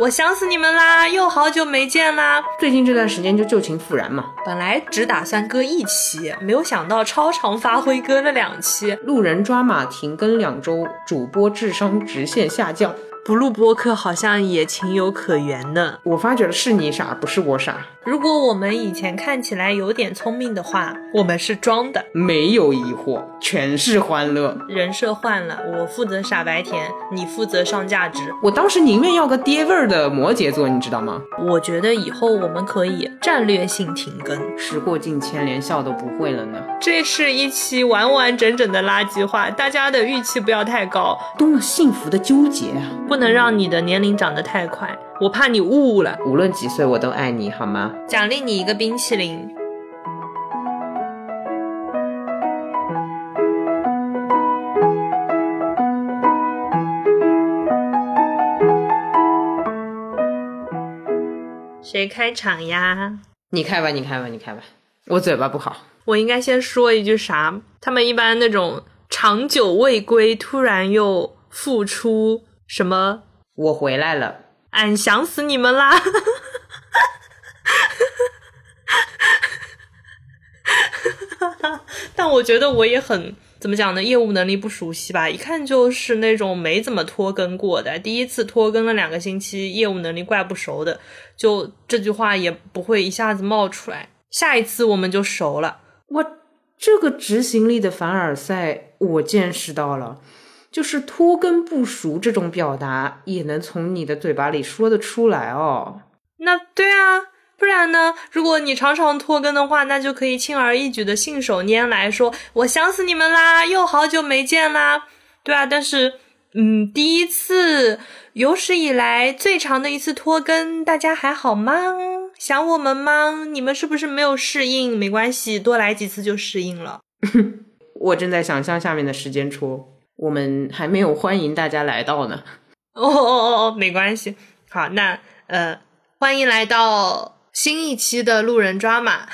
我想死你们啦，又好久没见啦。最近这段时间就旧情复燃嘛。本来只打算割一期，没有想到超常发挥割了两期。路人抓马停更两周，主播智商直线下降。不录播客好像也情有可原呢。我发觉了，是你傻，不是我傻。如果我们以前看起来有点聪明的话，我们是装的，没有疑惑，全是欢乐。人设换了，我负责傻白甜，你负责上价值。我当时宁愿要个爹味儿的摩羯座，你知道吗？我觉得以后我们可以战略性停更。时过境迁，连笑都不会了呢。这是一期完完整整的垃圾话，大家的预期不要太高。多么幸福的纠结啊！不能让你的年龄长得太快，我怕你误了。无论几岁，我都爱你，好吗？奖励你一个冰淇淋。谁开场呀？你开吧，你开吧，你开吧。我嘴巴不好。我应该先说一句啥？他们一般那种长久未归，突然又复出，什么？我回来了，俺想死你们啦！但我觉得我也很怎么讲呢？业务能力不熟悉吧，一看就是那种没怎么拖更过的，第一次拖更了两个星期，业务能力怪不熟的，就这句话也不会一下子冒出来。下一次我们就熟了。我这个执行力的凡尔赛，我见识到了，就是拖更不熟这种表达也能从你的嘴巴里说得出来哦。那对啊，不然呢？如果你常常拖更的话，那就可以轻而易举的信手拈来说我想死你们啦，又好久没见啦，对啊。但是，嗯，第一次有史以来最长的一次拖更，大家还好吗？想我们吗？你们是不是没有适应？没关系，多来几次就适应了。我正在想象下面的时间戳，我们还没有欢迎大家来到呢。哦哦哦哦，没关系。好，那呃，欢迎来到新一期的路人抓马。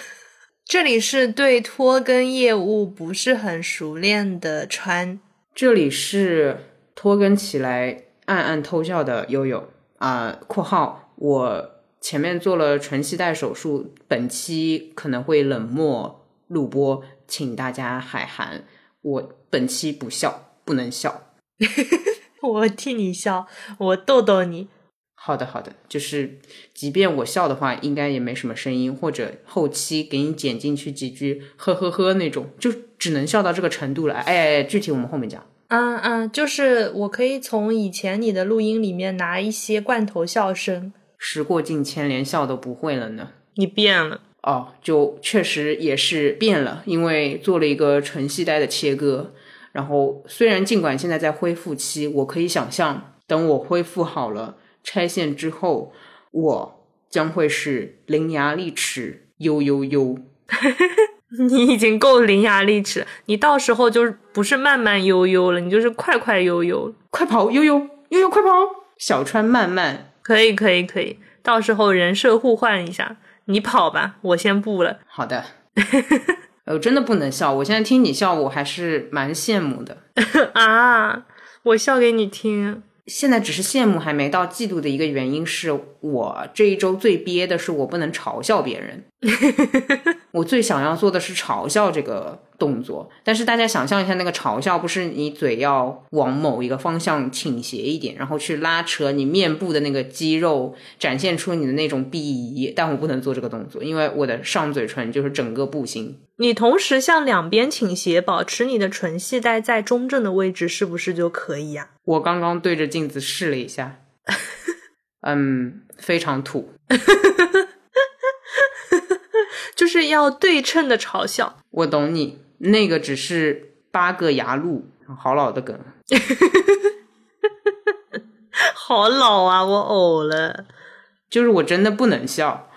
这里是对拖更业务不是很熟练的川，这里是拖更起来暗暗偷笑的悠悠啊。括号我。前面做了唇系带手术，本期可能会冷漠录播，请大家海涵。我本期不笑，不能笑。我替你笑，我逗逗你。好的，好的，就是即便我笑的话，应该也没什么声音，或者后期给你剪进去几句呵呵呵那种，就只能笑到这个程度了。哎，具体我们后面讲。嗯嗯，就是我可以从以前你的录音里面拿一些罐头笑声。时过境迁，连笑都不会了呢。你变了哦，就确实也是变了，因为做了一个纯系带的切割。然后虽然尽管现在在恢复期，我可以想象，等我恢复好了拆线之后，我将会是伶牙俐齿，悠悠悠。你已经够伶牙俐齿，你到时候就是不是慢慢悠悠了，你就是快快悠悠，快跑悠悠悠悠快跑，小川慢慢。可以可以可以，到时候人设互换一下，你跑吧，我先不了。好的，我真的不能笑，我现在听你笑，我还是蛮羡慕的 啊！我笑给你听。现在只是羡慕，还没到嫉妒的一个原因是我这一周最憋的是我不能嘲笑别人。我最想要做的是嘲笑这个动作，但是大家想象一下，那个嘲笑不是你嘴要往某一个方向倾斜一点，然后去拉扯你面部的那个肌肉，展现出你的那种鄙夷。但我不能做这个动作，因为我的上嘴唇就是整个不行。你同时向两边倾斜，保持你的唇系带在中正的位置，是不是就可以呀？我刚刚对着镜子试了一下，嗯，非常土。就是要对称的嘲笑，我懂你，那个只是八个牙路，好老的梗，好老啊，我呕了，就是我真的不能笑，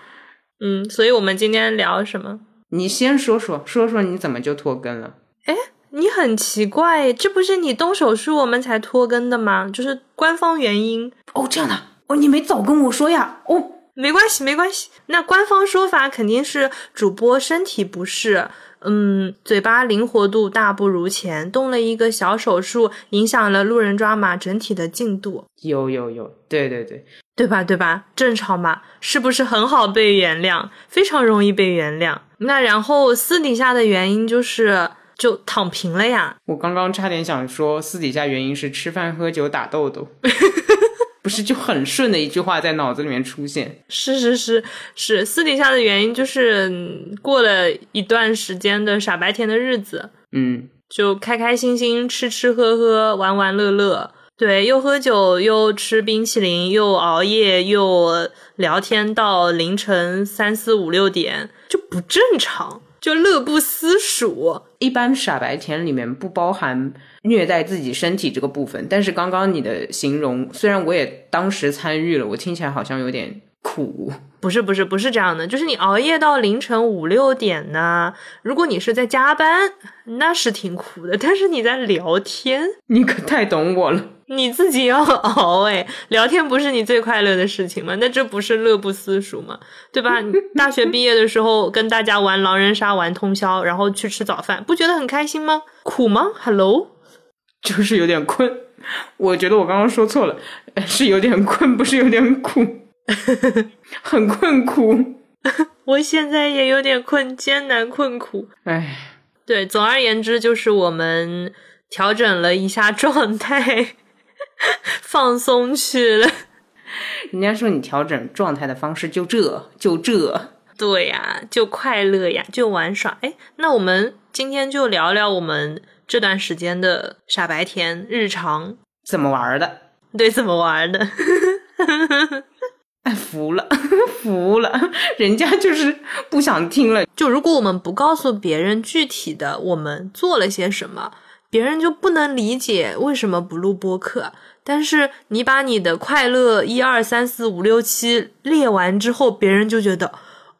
嗯，所以我们今天聊什么？你先说说，说说你怎么就拖更了？哎，你很奇怪，这不是你动手术我们才拖更的吗？就是官方原因哦，这样的哦，你没早跟我说呀，哦。没关系，没关系。那官方说法肯定是主播身体不适，嗯，嘴巴灵活度大不如前，动了一个小手术，影响了路人抓马整体的进度。有有有，对对对。对吧？对吧？正常嘛？是不是很好被原谅？非常容易被原谅。那然后私底下的原因就是就躺平了呀。我刚刚差点想说私底下原因是吃饭喝酒打豆豆。不是就很顺的一句话在脑子里面出现，是是是是，私底下的原因就是过了一段时间的傻白甜的日子，嗯，就开开心心吃吃喝喝玩玩乐乐，对，又喝酒又吃冰淇淋又熬夜又聊天到凌晨三四五六点，就不正常。就乐不思蜀，一般傻白甜里面不包含虐待自己身体这个部分。但是刚刚你的形容，虽然我也当时参与了，我听起来好像有点苦。不是不是不是这样的，就是你熬夜到凌晨五六点呢。如果你是在加班，那是挺苦的。但是你在聊天，你可太懂我了。你自己要熬哎，聊天不是你最快乐的事情吗？那这不是乐不思蜀吗？对吧？大学毕业的时候跟大家玩狼人杀玩通宵，然后去吃早饭，不觉得很开心吗？苦吗？Hello，就是有点困。我觉得我刚刚说错了，是有点困，不是有点苦，很困苦。我现在也有点困，艰难困苦。哎，对，总而言之就是我们调整了一下状态。放松去了，人家说你调整状态的方式就这就这，对呀，就快乐呀，就玩耍。哎，那我们今天就聊聊我们这段时间的傻白甜日常怎么玩的？对，怎么玩的？哎，服了，服了，人家就是不想听了。就如果我们不告诉别人具体的我们做了些什么。别人就不能理解为什么不录播客，但是你把你的快乐一二三四五六七列完之后，别人就觉得，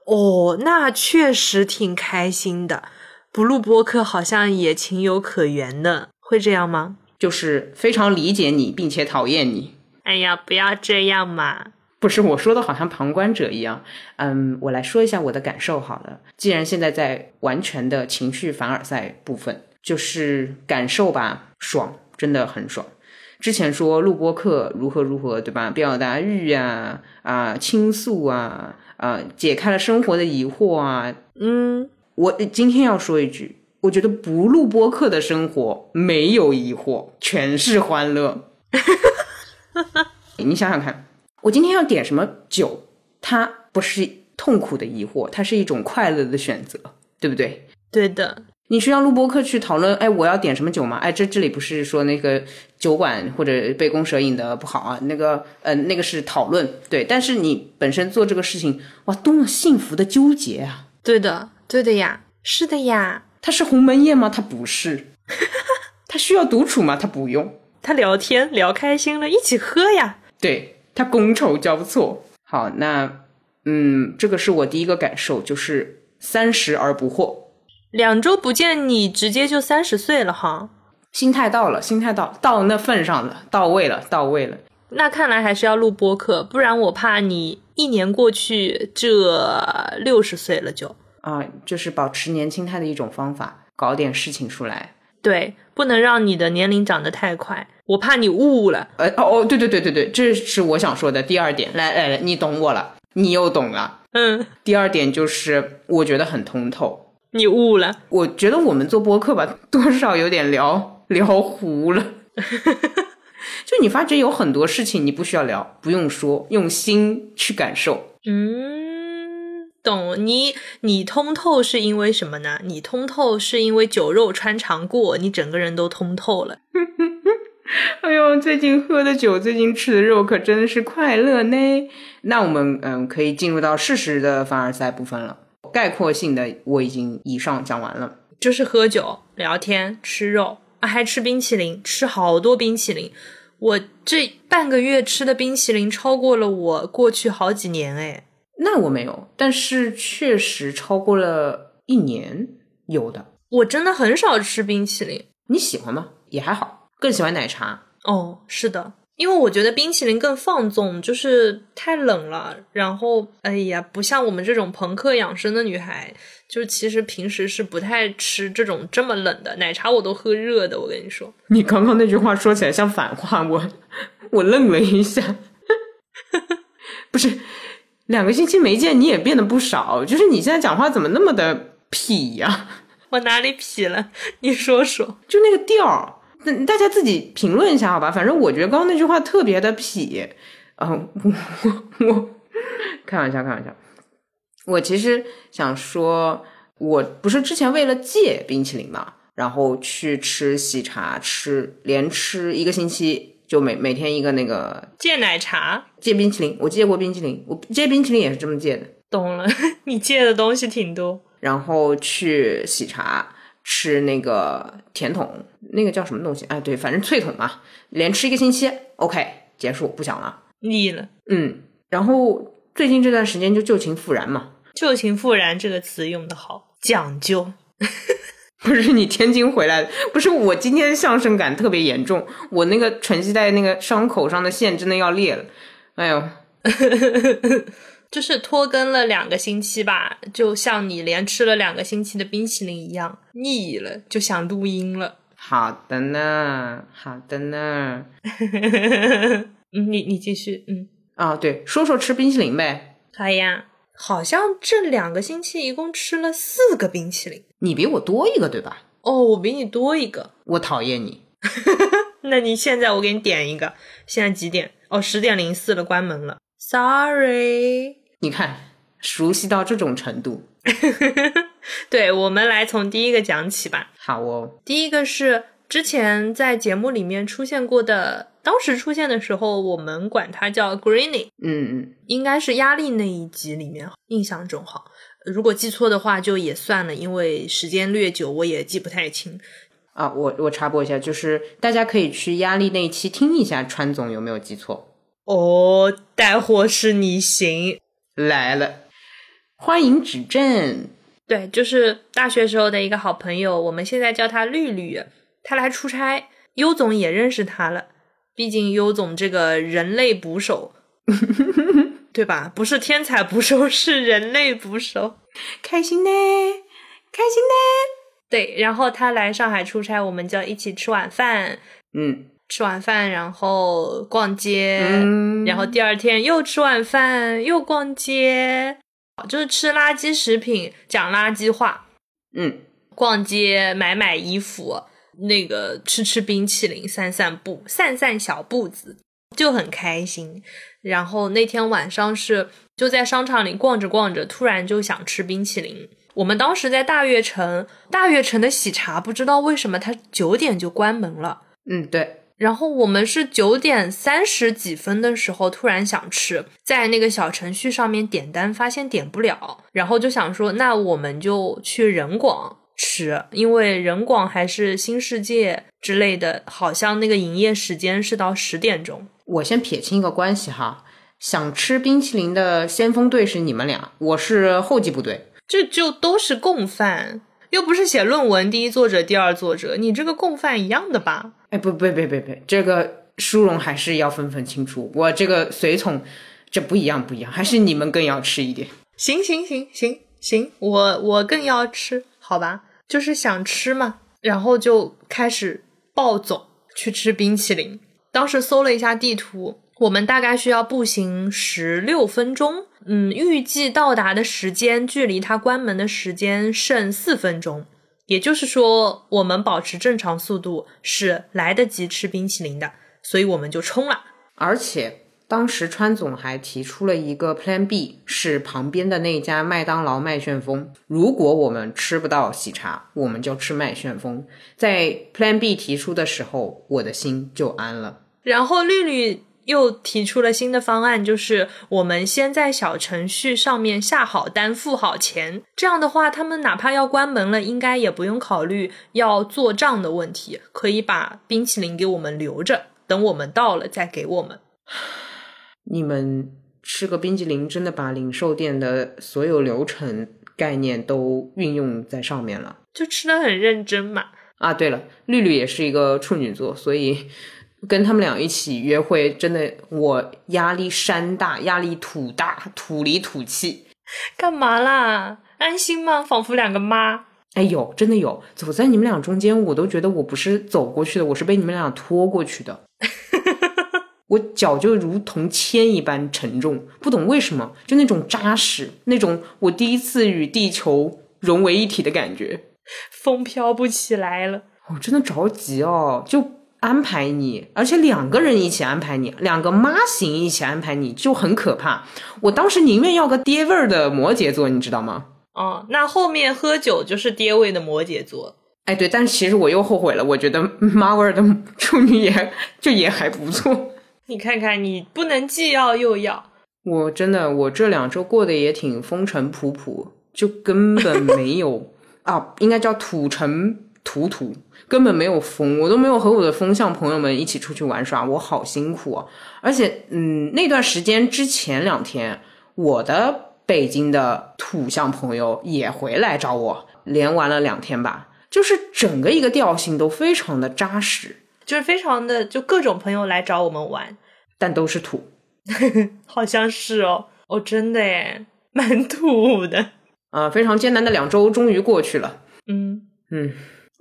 哦，那确实挺开心的，不录播客好像也情有可原的，会这样吗？就是非常理解你，并且讨厌你。哎呀，不要这样嘛！不是我说的好像旁观者一样。嗯，我来说一下我的感受好了。既然现在在完全的情绪凡尔赛部分。就是感受吧，爽，真的很爽。之前说录播课如何如何，对吧？表达欲呀，啊，倾诉啊，啊，解开了生活的疑惑啊。嗯，我今天要说一句，我觉得不录播客的生活没有疑惑，全是欢乐。你想想看，我今天要点什么酒，它不是痛苦的疑惑，它是一种快乐的选择，对不对？对的。你需要录播客去讨论，哎，我要点什么酒吗？哎，这这里不是说那个酒馆或者杯弓蛇影的不好啊，那个，呃，那个是讨论，对。但是你本身做这个事情，哇，多么幸福的纠结啊！对的，对的呀，是的呀。他是鸿门宴吗？他不是。他需要独处吗？他不用。他聊天聊开心了，一起喝呀。对他觥筹交错。好，那，嗯，这个是我第一个感受，就是三十而不惑。两周不见，你直接就三十岁了哈，心态到了，心态到到那份上了，到位了，到位了。那看来还是要录播客，不然我怕你一年过去这六十岁了就啊，就是保持年轻态的一种方法，搞点事情出来。对，不能让你的年龄长得太快，我怕你悟了。呃哦哦，对对对对对，这是我想说的第二点。来来来，你懂我了，你又懂了。嗯，第二点就是我觉得很通透。你悟了，我觉得我们做播客吧，多少有点聊聊糊了。就你发觉有很多事情你不需要聊，不用说，用心去感受。嗯，懂你，你通透是因为什么呢？你通透是因为酒肉穿肠过，你整个人都通透了。哎呦，最近喝的酒，最近吃的肉，可真的是快乐呢。那我们嗯，可以进入到事实的凡尔赛部分了。概括性的我已经以上讲完了，就是喝酒、聊天、吃肉啊，还吃冰淇淋，吃好多冰淇淋。我这半个月吃的冰淇淋超过了我过去好几年哎。那我没有，但是确实超过了一年有的。我真的很少吃冰淇淋，你喜欢吗？也还好，更喜欢奶茶。哦，是的。因为我觉得冰淇淋更放纵，就是太冷了。然后，哎呀，不像我们这种朋克养生的女孩，就其实平时是不太吃这种这么冷的奶茶，我都喝热的。我跟你说，你刚刚那句话说起来像反话，我我愣了一下。不是两个星期没见，你也变得不少。就是你现在讲话怎么那么的痞呀？我哪里痞了？你说说，就那个调儿，那大家自己评论一下好吧？反正我觉得刚刚那句话特别的痞。嗯，我我开玩笑，开玩笑。我其实想说，我不是之前为了戒冰淇淋嘛，然后去吃喜茶，吃连吃一个星期，就每每天一个那个戒奶茶，戒冰淇淋。我戒过冰淇淋，我戒冰淇淋也是这么戒的。懂了，你戒的东西挺多。然后去喜茶吃那个甜筒，那个叫什么东西？哎，对，反正脆筒嘛，连吃一个星期，OK，结束，不想了。腻了，嗯，然后最近这段时间就旧情复燃嘛。旧情复燃这个词用的好，讲究。不是你天津回来的，不是我今天相声感特别严重，我那个唇系带那个伤口上的线真的要裂了。哎呦，就是拖更了两个星期吧，就像你连吃了两个星期的冰淇淋一样，腻了就想录音了。好的呢，好的呢。嗯，你你继续，嗯啊，对，说说吃冰淇淋呗。好呀，好像这两个星期一共吃了四个冰淇淋。你比我多一个对吧？哦，我比你多一个。我讨厌你。那你现在我给你点一个。现在几点？哦，十点零四了，关门了。Sorry。你看，熟悉到这种程度。对，我们来从第一个讲起吧。好哦。第一个是之前在节目里面出现过的。当时出现的时候，我们管它叫 Greeny，嗯嗯，应该是压力那一集里面，印象中好。如果记错的话，就也算了，因为时间略久，我也记不太清。啊，我我插播一下，就是大家可以去压力那一期听一下，川总有没有记错？哦，带货是你行来了，欢迎指正。对，就是大学时候的一个好朋友，我们现在叫他绿绿，他来出差，优总也认识他了。毕竟优总这个人类捕手，对吧？不是天才捕手，是人类捕手，开心呢，开心呢。对，然后他来上海出差，我们就一起吃晚饭。嗯，吃晚饭，然后逛街，然后第二天又吃晚饭，又逛街，就是吃垃圾食品，讲垃圾话。嗯，逛街买买衣服。那个吃吃冰淇淋，散散步，散散小步子就很开心。然后那天晚上是就在商场里逛着逛着，突然就想吃冰淇淋。我们当时在大悦城，大悦城的喜茶不知道为什么它九点就关门了。嗯，对。然后我们是九点三十几分的时候突然想吃，在那个小程序上面点单，发现点不了，然后就想说，那我们就去人广。吃，因为人广还是新世界之类的，好像那个营业时间是到十点钟。我先撇清一个关系哈，想吃冰淇淋的先锋队是你们俩，我是后继部队。这就都是共犯，又不是写论文第一作者、第二作者，你这个共犯一样的吧？哎，不，不，不，不，不，这个殊荣还是要分分清楚。我这个随从，这不一样，不一样，还是你们更要吃一点。行行行行行，我我更要吃，好吧？就是想吃嘛，然后就开始暴走去吃冰淇淋。当时搜了一下地图，我们大概需要步行十六分钟。嗯，预计到达的时间距离它关门的时间剩四分钟，也就是说，我们保持正常速度是来得及吃冰淇淋的，所以我们就冲了，而且。当时川总还提出了一个 Plan B，是旁边的那家麦当劳麦旋风。如果我们吃不到喜茶，我们就吃麦旋风。在 Plan B 提出的时候，我的心就安了。然后绿绿又提出了新的方案，就是我们先在小程序上面下好单，付好钱。这样的话，他们哪怕要关门了，应该也不用考虑要做账的问题，可以把冰淇淋给我们留着，等我们到了再给我们。你们吃个冰激凌，真的把零售店的所有流程概念都运用在上面了，就吃的很认真嘛。啊，对了，绿绿也是一个处女座，所以跟他们俩一起约会，真的我压力山大，压力土大，土里土气。干嘛啦？安心吗？仿佛两个妈。哎，有，真的有，走在你们俩中间，我都觉得我不是走过去的，我是被你们俩拖过去的。我脚就如同铅一般沉重，不懂为什么，就那种扎实，那种我第一次与地球融为一体的感觉，风飘不起来了。我真的着急哦，就安排你，而且两个人一起安排你，两个妈型一起安排你，就很可怕。我当时宁愿要个爹味儿的摩羯座，你知道吗？哦，那后面喝酒就是爹味的摩羯座。哎，对，但其实我又后悔了，我觉得妈味儿的处女也 就也还不错。你看看，你不能既要又要。我真的，我这两周过得也挺风尘仆仆，就根本 没有啊，应该叫土尘土土，根本没有风，我都没有和我的风象朋友们一起出去玩耍，我好辛苦啊！而且，嗯，那段时间之前两天，我的北京的土象朋友也回来找我，连玩了两天吧，就是整个一个调性都非常的扎实。就是非常的，就各种朋友来找我们玩，但都是土，好像是哦，哦，真的耶，蛮土的啊！非常艰难的两周终于过去了，嗯嗯，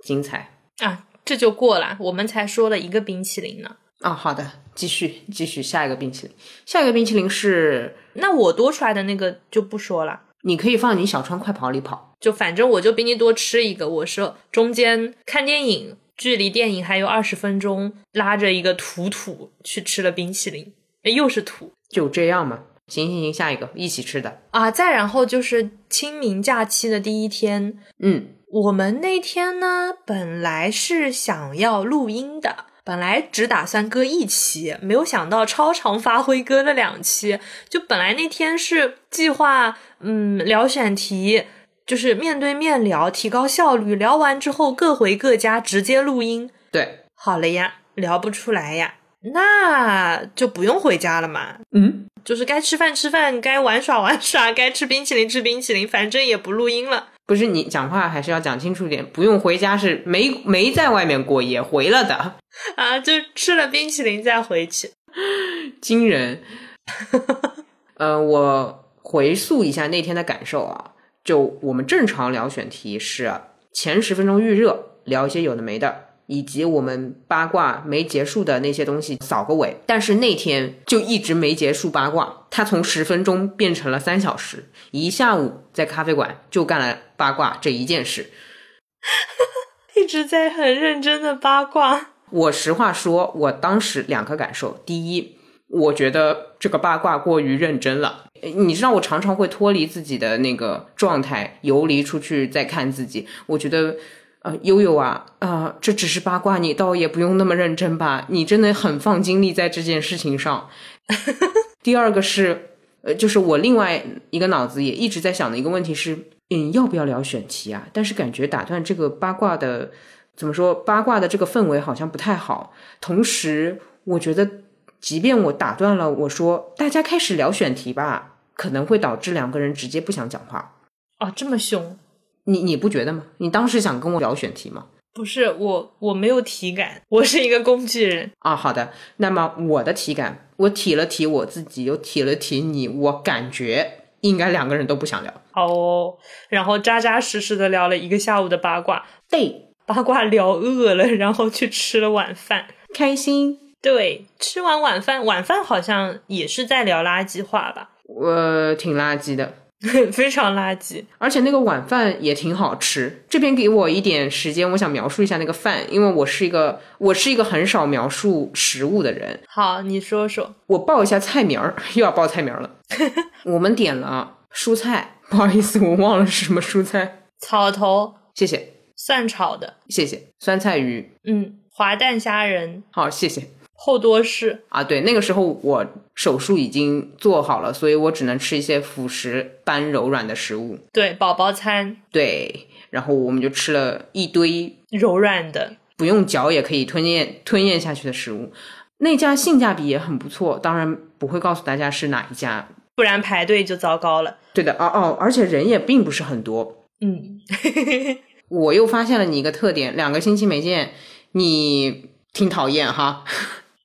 精彩啊！这就过了，我们才说了一个冰淇淋呢。啊，好的，继续继续，下一个冰淇淋，下一个冰淇淋是那我多出来的那个就不说了，你可以放你小川快跑里跑，就反正我就比你多吃一个，我是中间看电影。距离电影还有二十分钟，拉着一个土土去吃了冰淇淋，哎，又是土，就这样嘛。行行行，下一个一起吃的啊。再然后就是清明假期的第一天，嗯，我们那天呢本来是想要录音的，本来只打算搁一期，没有想到超常发挥搁了两期。就本来那天是计划，嗯，聊选题。就是面对面聊，提高效率。聊完之后各回各家，直接录音。对，好了呀，聊不出来呀，那就不用回家了嘛。嗯，就是该吃饭吃饭，该玩耍玩耍，该吃冰淇淋吃冰淇淋，反正也不录音了。不是你讲话还是要讲清楚点，不用回家是没没在外面过夜，回了的 啊，就吃了冰淇淋再回去，惊人。呃，我回溯一下那天的感受啊。就我们正常聊选题是前十分钟预热，聊一些有的没的，以及我们八卦没结束的那些东西扫个尾。但是那天就一直没结束八卦，他从十分钟变成了三小时，一下午在咖啡馆就干了八卦这一件事，一直在很认真的八卦。我实话说，我当时两个感受，第一。我觉得这个八卦过于认真了，你知道我常常会脱离自己的那个状态，游离出去再看自己。我觉得，呃，悠悠啊，啊，这只是八卦，你倒也不用那么认真吧？你真的很放精力在这件事情上。第二个是，呃，就是我另外一个脑子也一直在想的一个问题是，嗯，要不要聊选题啊？但是感觉打断这个八卦的，怎么说？八卦的这个氛围好像不太好。同时，我觉得。即便我打断了，我说大家开始聊选题吧，可能会导致两个人直接不想讲话。哦，这么凶，你你不觉得吗？你当时想跟我聊选题吗？不是我，我没有体感，我是一个工具人啊。好的，那么我的体感，我体了体我自己，又体了体你，我感觉应该两个人都不想聊。哦，然后扎扎实实的聊了一个下午的八卦，对，八卦聊饿了，然后去吃了晚饭，开心。对，吃完晚饭，晚饭好像也是在聊垃圾话吧？我挺垃圾的，非常垃圾。而且那个晚饭也挺好吃。这边给我一点时间，我想描述一下那个饭，因为我是一个我是一个很少描述食物的人。好，你说说。我报一下菜名儿，又要报菜名了。我们点了蔬菜，不好意思，我忘了是什么蔬菜。草头，谢谢。蒜炒的，谢谢。酸菜鱼，嗯，滑蛋虾仁，好，谢谢。厚多士啊，对，那个时候我手术已经做好了，所以我只能吃一些辅食般柔软的食物。对，宝宝餐。对，然后我们就吃了一堆柔软的，不用嚼也可以吞咽吞咽下去的食物。那家性价比也很不错，当然不会告诉大家是哪一家，不然排队就糟糕了。对的，哦哦，而且人也并不是很多。嗯，我又发现了你一个特点，两个星期没见，你挺讨厌哈。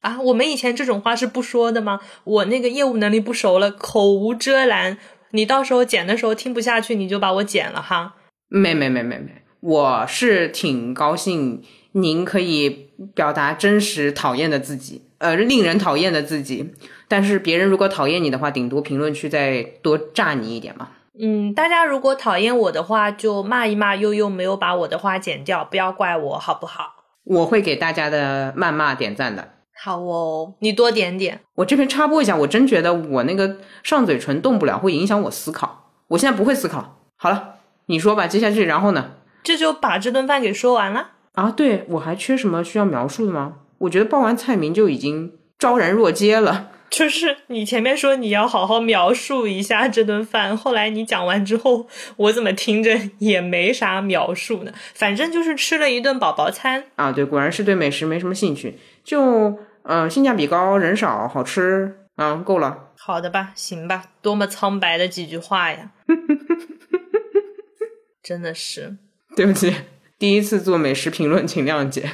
啊，我们以前这种话是不说的吗？我那个业务能力不熟了，口无遮拦。你到时候剪的时候听不下去，你就把我剪了哈。没没没没没，我是挺高兴，您可以表达真实讨厌的自己，呃，令人讨厌的自己。但是别人如果讨厌你的话，顶多评论区再多炸你一点嘛。嗯，大家如果讨厌我的话，就骂一骂悠悠没有把我的话剪掉，不要怪我，好不好？我会给大家的谩骂点赞的。好哦，你多点点。我这边插播一下，我真觉得我那个上嘴唇动不了，会影响我思考。我现在不会思考。好了，你说吧，接下去然后呢？这就把这顿饭给说完了啊！对我还缺什么需要描述的吗？我觉得报完菜名就已经昭然若揭了。就是你前面说你要好好描述一下这顿饭，后来你讲完之后，我怎么听着也没啥描述呢？反正就是吃了一顿宝宝餐啊！对，果然是对美食没什么兴趣，就嗯，性价比高，人少，好吃，嗯，够了。好的吧，行吧，多么苍白的几句话呀！真的是。对不起，第一次做美食评论，请谅解。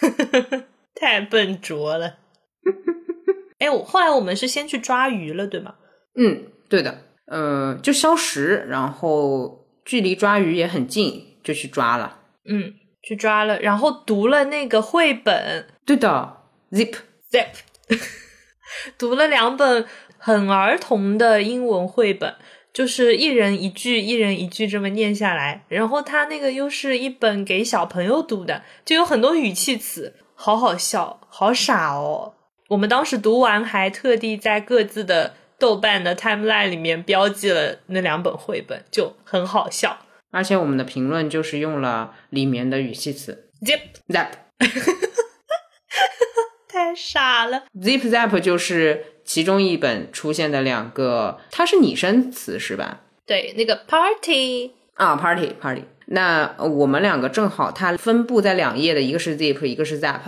太笨拙了。哎，我后来我们是先去抓鱼了，对吗？嗯，对的。呃，就消食，然后距离抓鱼也很近，就去抓了。嗯，去抓了，然后读了那个绘本。对的，Zip Zip，读了两本很儿童的英文绘本。就是一人一句，一人一句这么念下来，然后他那个又是一本给小朋友读的，就有很多语气词，好好笑，好傻哦。我们当时读完还特地在各自的豆瓣的 timeline 里面标记了那两本绘本，就很好笑。而且我们的评论就是用了里面的语气词，zip zap，太傻了，zip zap 就是。其中一本出现的两个，它是拟声词是吧？对，那个 party 啊，party party。那我们两个正好，它分布在两页的，一个是 zip，一个是 zap。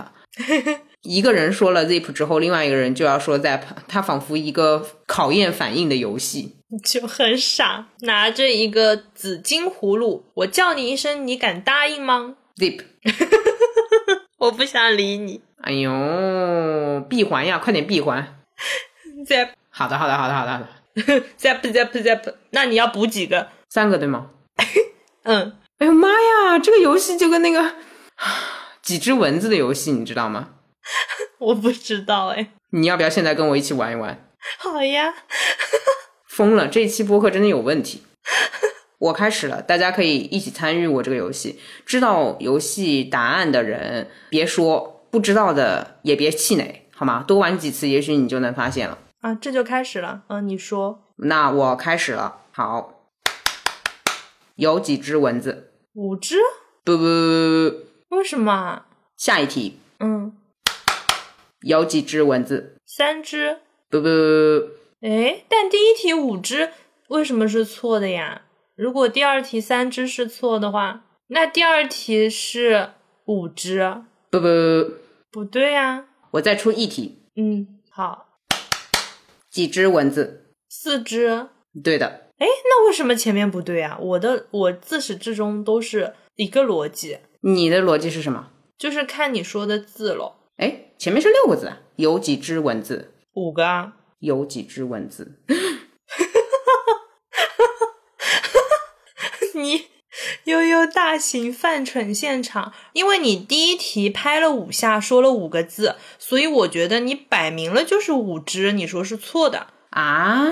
一个人说了 zip 之后，另外一个人就要说 zap，它仿佛一个考验反应的游戏，就很傻。拿着一个紫金葫芦，我叫你一声，你敢答应吗？zip，我不想理你。哎呦，闭环呀，快点闭环。Zip，好的好的好的好的 Zip，Zip，Zip，那你要补几个？三个对吗？嗯，哎呦妈呀，这个游戏就跟那个 几只蚊子的游戏，你知道吗？我不知道哎，你要不要现在跟我一起玩一玩？好呀，疯了，这一期播客真的有问题。我开始了，大家可以一起参与我这个游戏。知道游戏答案的人别说，不知道的也别气馁。好吗？多玩几次，也许你就能发现了啊！这就开始了。嗯，你说。那我开始了。好，有几只蚊子？五只？不不。为什么？下一题。嗯。有几只蚊子？三只。不不。哎，但第一题五只为什么是错的呀？如果第二题三只是错的话，那第二题是五只。不不。不对呀。我再出一题。嗯，好。几只蚊子？四只。对的。哎，那为什么前面不对啊？我的我自始至终都是一个逻辑。你的逻辑是什么？就是看你说的字喽。哎，前面是六个字，有几只蚊子？五个。啊。有几只蚊子？你。悠悠大型犯蠢现场，因为你第一题拍了五下，说了五个字，所以我觉得你摆明了就是五只，你说是错的啊？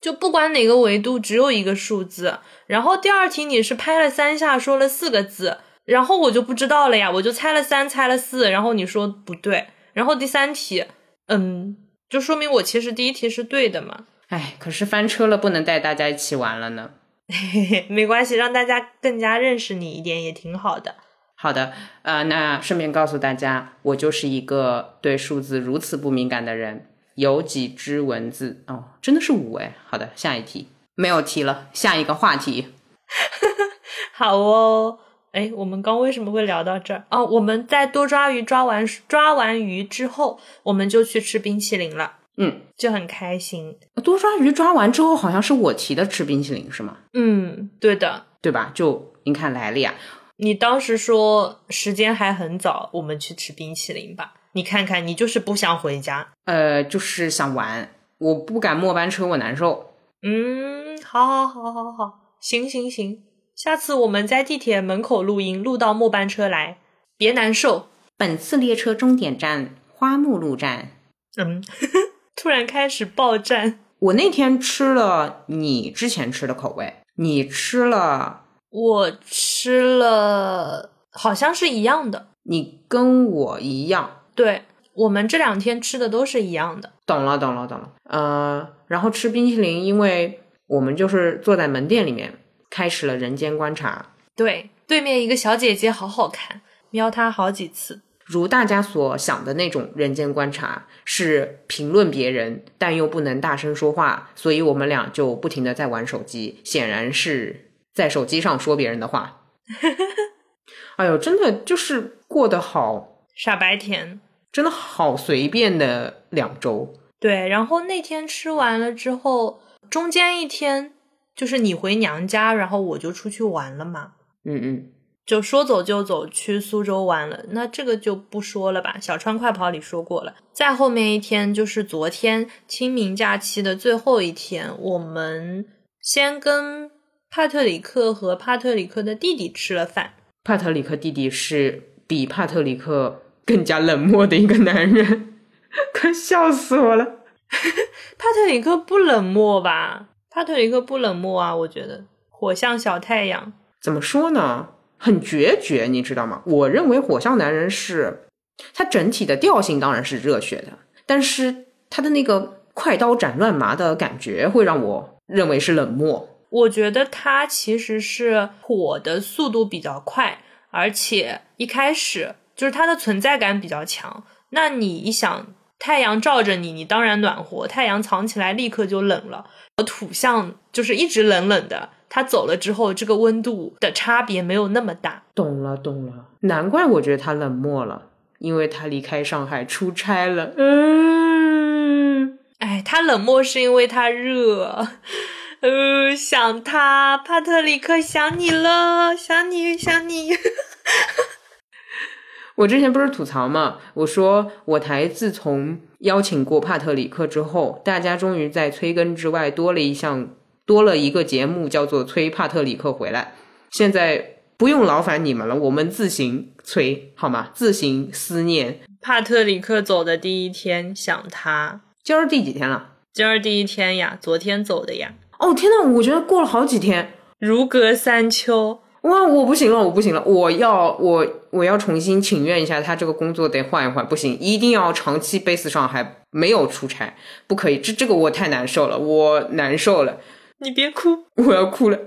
就不管哪个维度，只有一个数字。然后第二题你是拍了三下，说了四个字，然后我就不知道了呀，我就猜了三，猜了四，然后你说不对，然后第三题，嗯，就说明我其实第一题是对的嘛？哎，可是翻车了，不能带大家一起玩了呢。嘿嘿，没关系，让大家更加认识你一点也挺好的。好的，呃，那顺便告诉大家，我就是一个对数字如此不敏感的人。有几只蚊子？哦，真的是五哎。好的，下一题没有题了，下一个话题。好哦，哎，我们刚为什么会聊到这儿？哦，我们在多抓鱼抓完抓完鱼之后，我们就去吃冰淇淋了。嗯，就很开心。多抓鱼抓完之后，好像是我提的吃冰淇淋，是吗？嗯，对的，对吧？就你看来了呀。你当时说时间还很早，我们去吃冰淇淋吧。你看看，你就是不想回家。呃，就是想玩，我不赶末班车，我难受。嗯，好好好好好，行行行，下次我们在地铁门口录音，录到末班车来，别难受。本次列车终点站花木路站。嗯，突然开始爆站。我那天吃了你之前吃的口味，你吃了，我吃了，好像是一样的。你跟我一样，对我们这两天吃的都是一样的。懂了，懂了，懂了。呃，然后吃冰淇淋，因为我们就是坐在门店里面，开始了人间观察。对，对面一个小姐姐好好看，瞄她好几次。如大家所想的那种人间观察，是评论别人，但又不能大声说话，所以我们俩就不停的在玩手机，显然是在手机上说别人的话。哎呦，真的就是过得好傻白甜，真的好随便的两周。对，然后那天吃完了之后，中间一天就是你回娘家，然后我就出去玩了嘛。嗯嗯，就说走就走去苏州玩了，那这个就不说了吧。小川快跑里说过了。再后面一天就是昨天清明假期的最后一天，我们先跟帕特里克和帕特里克的弟弟吃了饭。帕特里克弟弟是比帕特里克更加冷漠的一个男人，快笑死我了。帕特里克不冷漠吧？帕特里克不冷漠啊，我觉得火象小太阳怎么说呢？很决绝，你知道吗？我认为火象男人是他整体的调性当然是热血的，但是他的那个快刀斩乱麻的感觉会让我认为是冷漠。我觉得他其实是火的速度比较快，而且一开始就是他的存在感比较强。那你一想，太阳照着你，你当然暖和；太阳藏起来，立刻就冷了。土象就是一直冷冷的，他走了之后，这个温度的差别没有那么大。懂了，懂了，难怪我觉得他冷漠了，因为他离开上海出差了。嗯，哎，他冷漠是因为他热。呃，想他，帕特里克想你了，想你，想你。我之前不是吐槽嘛，我说我台自从邀请过帕特里克之后，大家终于在催更之外多了一项，多了一个节目，叫做催帕特里克回来。现在不用劳烦你们了，我们自行催好吗？自行思念。帕特里克走的第一天，想他。今儿第几天了？今儿第一天呀，昨天走的呀。哦天呐，我觉得过了好几天，如隔三秋。哇，我不行了，我不行了，我要我我要重新请愿一下，他这个工作得换一换，不行，一定要长期 base 上还没有出差，不可以，这这个我太难受了，我难受了。你别哭，我要哭了。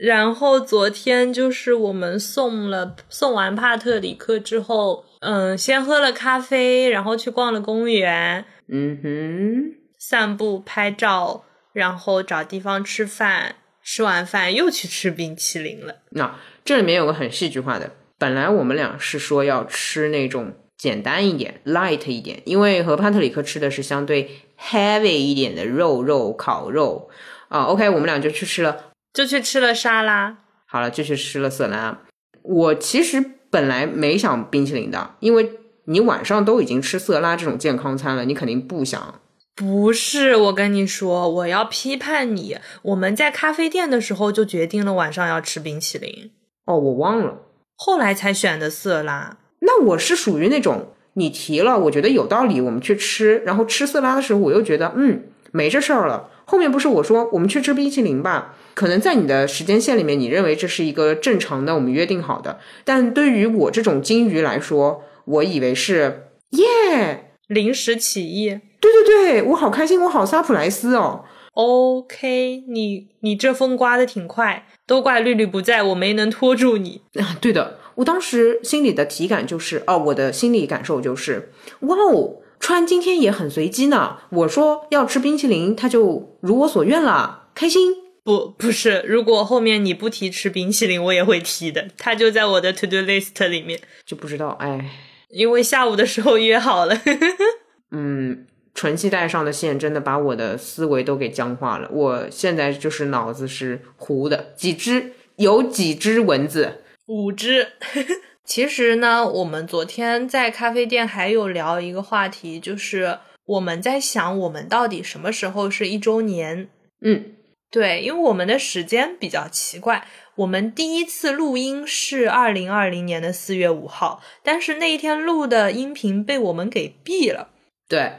然后昨天就是我们送了送完帕特里克之后，嗯，先喝了咖啡，然后去逛了公园，嗯哼，散步拍照。然后找地方吃饭，吃完饭又去吃冰淇淋了。那这里面有个很戏剧化的，本来我们俩是说要吃那种简单一点、light 一点，因为和潘特里克吃的是相对 heavy 一点的肉肉烤肉啊。OK，我们俩就去吃了，就去吃了沙拉。好了，就去吃了色拉。我其实本来没想冰淇淋的，因为你晚上都已经吃色拉这种健康餐了，你肯定不想。不是，我跟你说，我要批判你。我们在咖啡店的时候就决定了晚上要吃冰淇淋。哦，我忘了，后来才选的色拉。那我是属于那种你提了，我觉得有道理，我们去吃。然后吃色拉的时候，我又觉得嗯没这事儿了。后面不是我说我们去吃冰淇淋吧？可能在你的时间线里面，你认为这是一个正常的，我们约定好的。但对于我这种金鱼来说，我以为是耶临时起意。对对对，我好开心，我好萨普莱斯哦。OK，你你这风刮的挺快，都怪绿绿不在，我没能拖住你啊。对的，我当时心里的体感就是，哦，我的心理感受就是，哇哦，川今天也很随机呢。我说要吃冰淇淋，他就如我所愿了，开心。不，不是，如果后面你不提吃冰淇淋，我也会提的，他就在我的 to do list 里面，就不知道，哎，因为下午的时候约好了。嗯。纯系带上的线真的把我的思维都给僵化了，我现在就是脑子是糊的。几只有几只蚊子？五只。其实呢，我们昨天在咖啡店还有聊一个话题，就是我们在想，我们到底什么时候是一周年？嗯，对，因为我们的时间比较奇怪，我们第一次录音是二零二零年的四月五号，但是那一天录的音频被我们给毙了。对，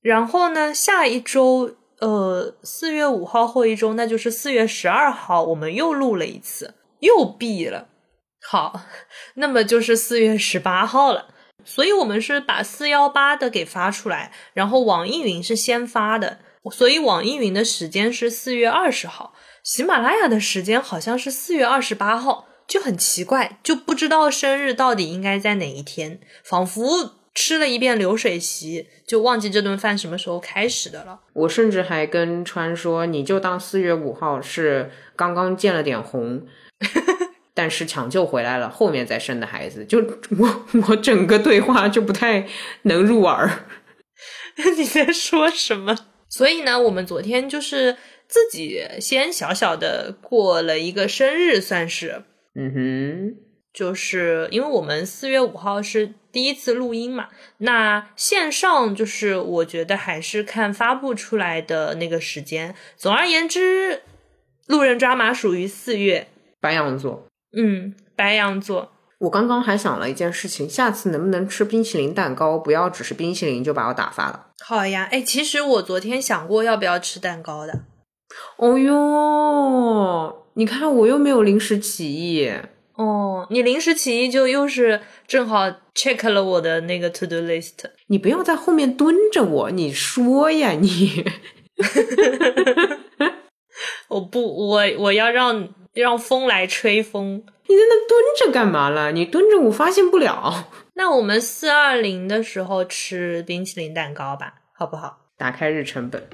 然后呢，下一周，呃，四月五号后一周，那就是四月十二号，我们又录了一次，又毙了。好，那么就是四月十八号了。所以我们是把四幺八的给发出来，然后网易云是先发的，所以网易云的时间是四月二十号，喜马拉雅的时间好像是四月二十八号，就很奇怪，就不知道生日到底应该在哪一天，仿佛吃了一遍流水席，就忘记这顿饭什么时候开始的了。我甚至还跟川说，你就当四月五号是刚刚见了点红。但是抢救回来了，后面再生的孩子，就我我整个对话就不太能入耳。你在说什么？所以呢，我们昨天就是自己先小小的过了一个生日，算是，嗯哼，就是因为我们四月五号是第一次录音嘛，那线上就是我觉得还是看发布出来的那个时间。总而言之，路人抓马属于四月，白羊座。嗯，白羊座。我刚刚还想了一件事情，下次能不能吃冰淇淋蛋糕？不要只是冰淇淋就把我打发了。好呀，哎，其实我昨天想过要不要吃蛋糕的。哦哟，你看我又没有临时起意。哦，你临时起意就又是正好 check 了我的那个 to do list。你不要在后面蹲着我，你说呀你。我不，我我要让。让风来吹风，你在那蹲着干嘛了？你蹲着我发现不了。那我们四二零的时候吃冰淇淋蛋糕吧，好不好？打开日程本，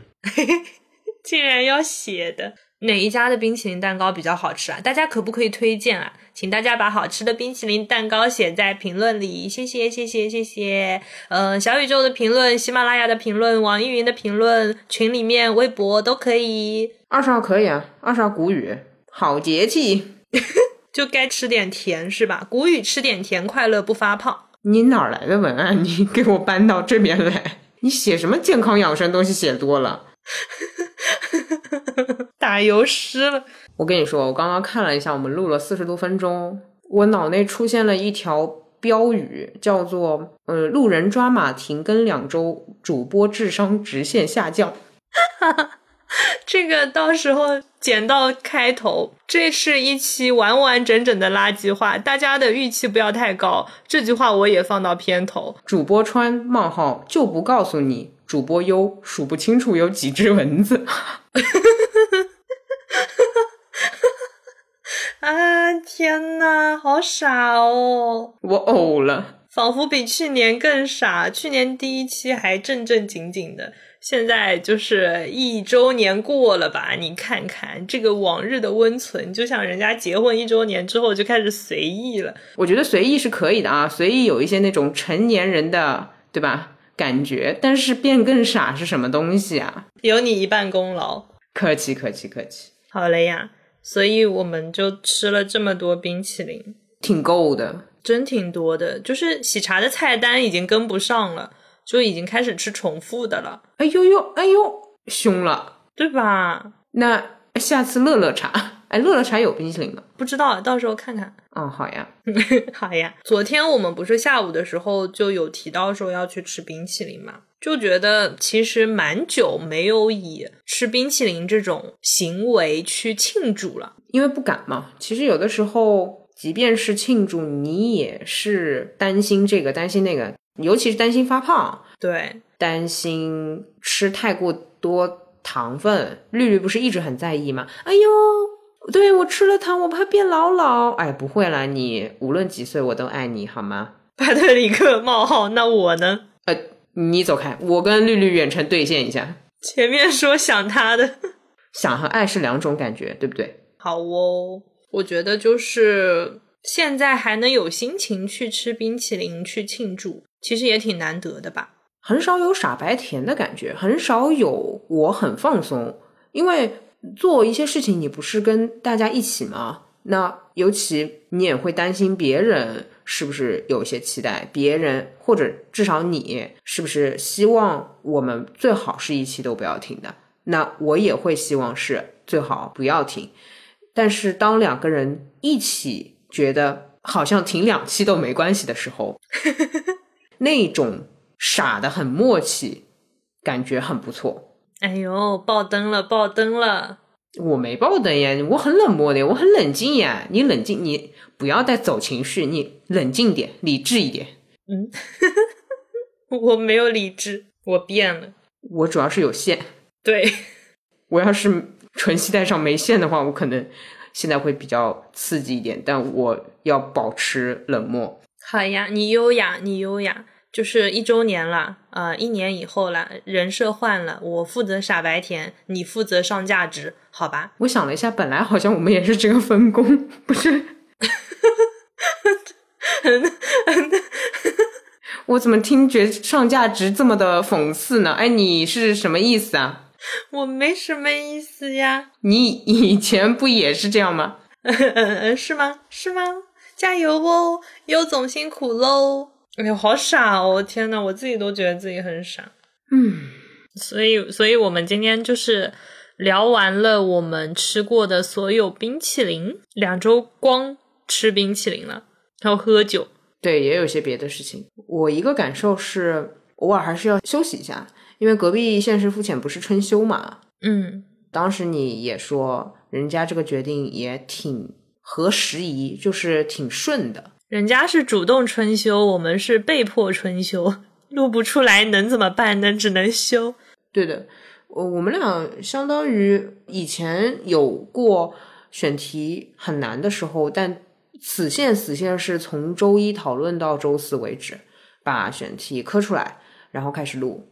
竟然要写的哪一家的冰淇淋蛋糕比较好吃啊？大家可不可以推荐啊？请大家把好吃的冰淇淋蛋糕写在评论里，谢谢谢谢谢谢。嗯，小宇宙的评论、喜马拉雅的评论、网易云的评论、群里面、微博都可以。二十号可以啊，二十号谷雨。好节气，就该吃点甜是吧？谷雨吃点甜，快乐不发胖。你哪来的文案？你给我搬到这边来？你写什么健康养生东西？写多了，打油诗了。我跟你说，我刚刚看了一下，我们录了四十多分钟，我脑内出现了一条标语，叫做“呃，路人抓马停更两周，主播智商直线下降”。这个到时候剪到开头，这是一期完完整整的垃圾话，大家的预期不要太高。这句话我也放到片头。主播川冒号就不告诉你，主播优数不清楚有几只蚊子。啊天呐，好傻哦！我呕了，仿佛比去年更傻。去年第一期还正正经经的。现在就是一周年过了吧？你看看这个往日的温存，就像人家结婚一周年之后就开始随意了。我觉得随意是可以的啊，随意有一些那种成年人的，对吧？感觉，但是变更傻是什么东西啊？有你一半功劳，客气客气客气。好了呀，所以我们就吃了这么多冰淇淋，挺够的，真挺多的。就是喜茶的菜单已经跟不上了。就已经开始吃重复的了，哎呦呦，哎呦，凶了，对吧？那下次乐乐茶，哎，乐乐茶有冰淇淋吗？不知道，到时候看看。哦，好呀，好呀。昨天我们不是下午的时候就有提到说要去吃冰淇淋嘛？就觉得其实蛮久没有以吃冰淇淋这种行为去庆祝了，因为不敢嘛。其实有的时候，即便是庆祝，你也是担心这个，担心那个。尤其是担心发胖，对，担心吃太过多糖分。绿绿不是一直很在意吗？哎呦，对我吃了糖，我怕变老老。哎，不会啦，你无论几岁，我都爱你，好吗？巴特里克冒号，那我呢？呃，你走开，我跟绿绿远程对线一下。前面说想他的，想和爱是两种感觉，对不对？好哦，我觉得就是现在还能有心情去吃冰淇淋去庆祝。其实也挺难得的吧，很少有傻白甜的感觉，很少有我很放松，因为做一些事情你不是跟大家一起吗？那尤其你也会担心别人是不是有一些期待，别人或者至少你是不是希望我们最好是一期都不要停的？那我也会希望是最好不要停。但是当两个人一起觉得好像停两期都没关系的时候，那种傻的很默契，感觉很不错。哎呦，爆灯了，爆灯了！我没爆灯呀，我很冷漠的，我很冷静呀。你冷静，你不要再走情绪，你冷静点，理智一点。嗯，我没有理智，我变了。我主要是有线，对我要是纯系带上没线的话，我可能现在会比较刺激一点，但我要保持冷漠。好呀，你优雅，你优雅。就是一周年了呃，一年以后了，人设换了，我负责傻白甜，你负责上价值，好吧？我想了一下，本来好像我们也是这个分工，不是？我怎么听觉上价值这么的讽刺呢？哎，你是什么意思啊？我没什么意思呀。你以前不也是这样吗？是吗？是吗？加油哦，优总辛苦喽。哎呦，好傻哦！天呐，我自己都觉得自己很傻。嗯，所以，所以我们今天就是聊完了我们吃过的所有冰淇淋，两周光吃冰淇淋了，还有喝酒。对，也有些别的事情。我一个感受是，偶尔还是要休息一下，因为隔壁现实肤浅不是春休嘛。嗯，当时你也说，人家这个决定也挺合时宜，就是挺顺的。人家是主动春休，我们是被迫春休，录不出来能怎么办呢？只能休。对的，我我们俩相当于以前有过选题很难的时候，但死线死线是从周一讨论到周四为止，把选题磕出来，然后开始录。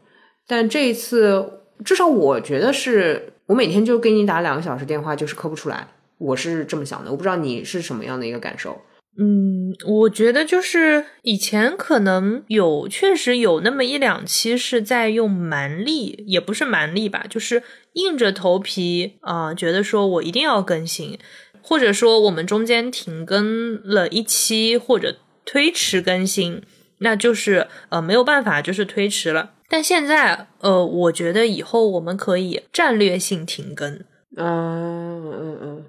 但这一次，至少我觉得是我每天就给你打两个小时电话，就是磕不出来。我是这么想的，我不知道你是什么样的一个感受。嗯，我觉得就是以前可能有，确实有那么一两期是在用蛮力，也不是蛮力吧，就是硬着头皮啊，觉得说我一定要更新，或者说我们中间停更了一期或者推迟更新，那就是呃没有办法，就是推迟了。但现在呃，我觉得以后我们可以战略性停更。嗯嗯嗯，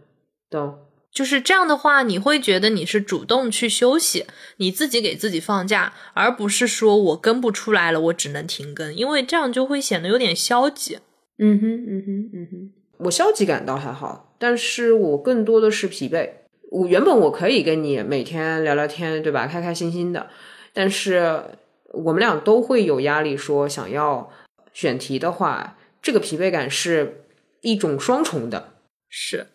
懂。就是这样的话，你会觉得你是主动去休息，你自己给自己放假，而不是说我跟不出来了，我只能停更，因为这样就会显得有点消极。嗯哼，嗯哼，嗯哼，我消极感倒还好，但是我更多的是疲惫。我原本我可以跟你每天聊聊天，对吧？开开心心的，但是我们俩都会有压力，说想要选题的话，这个疲惫感是一种双重的，是。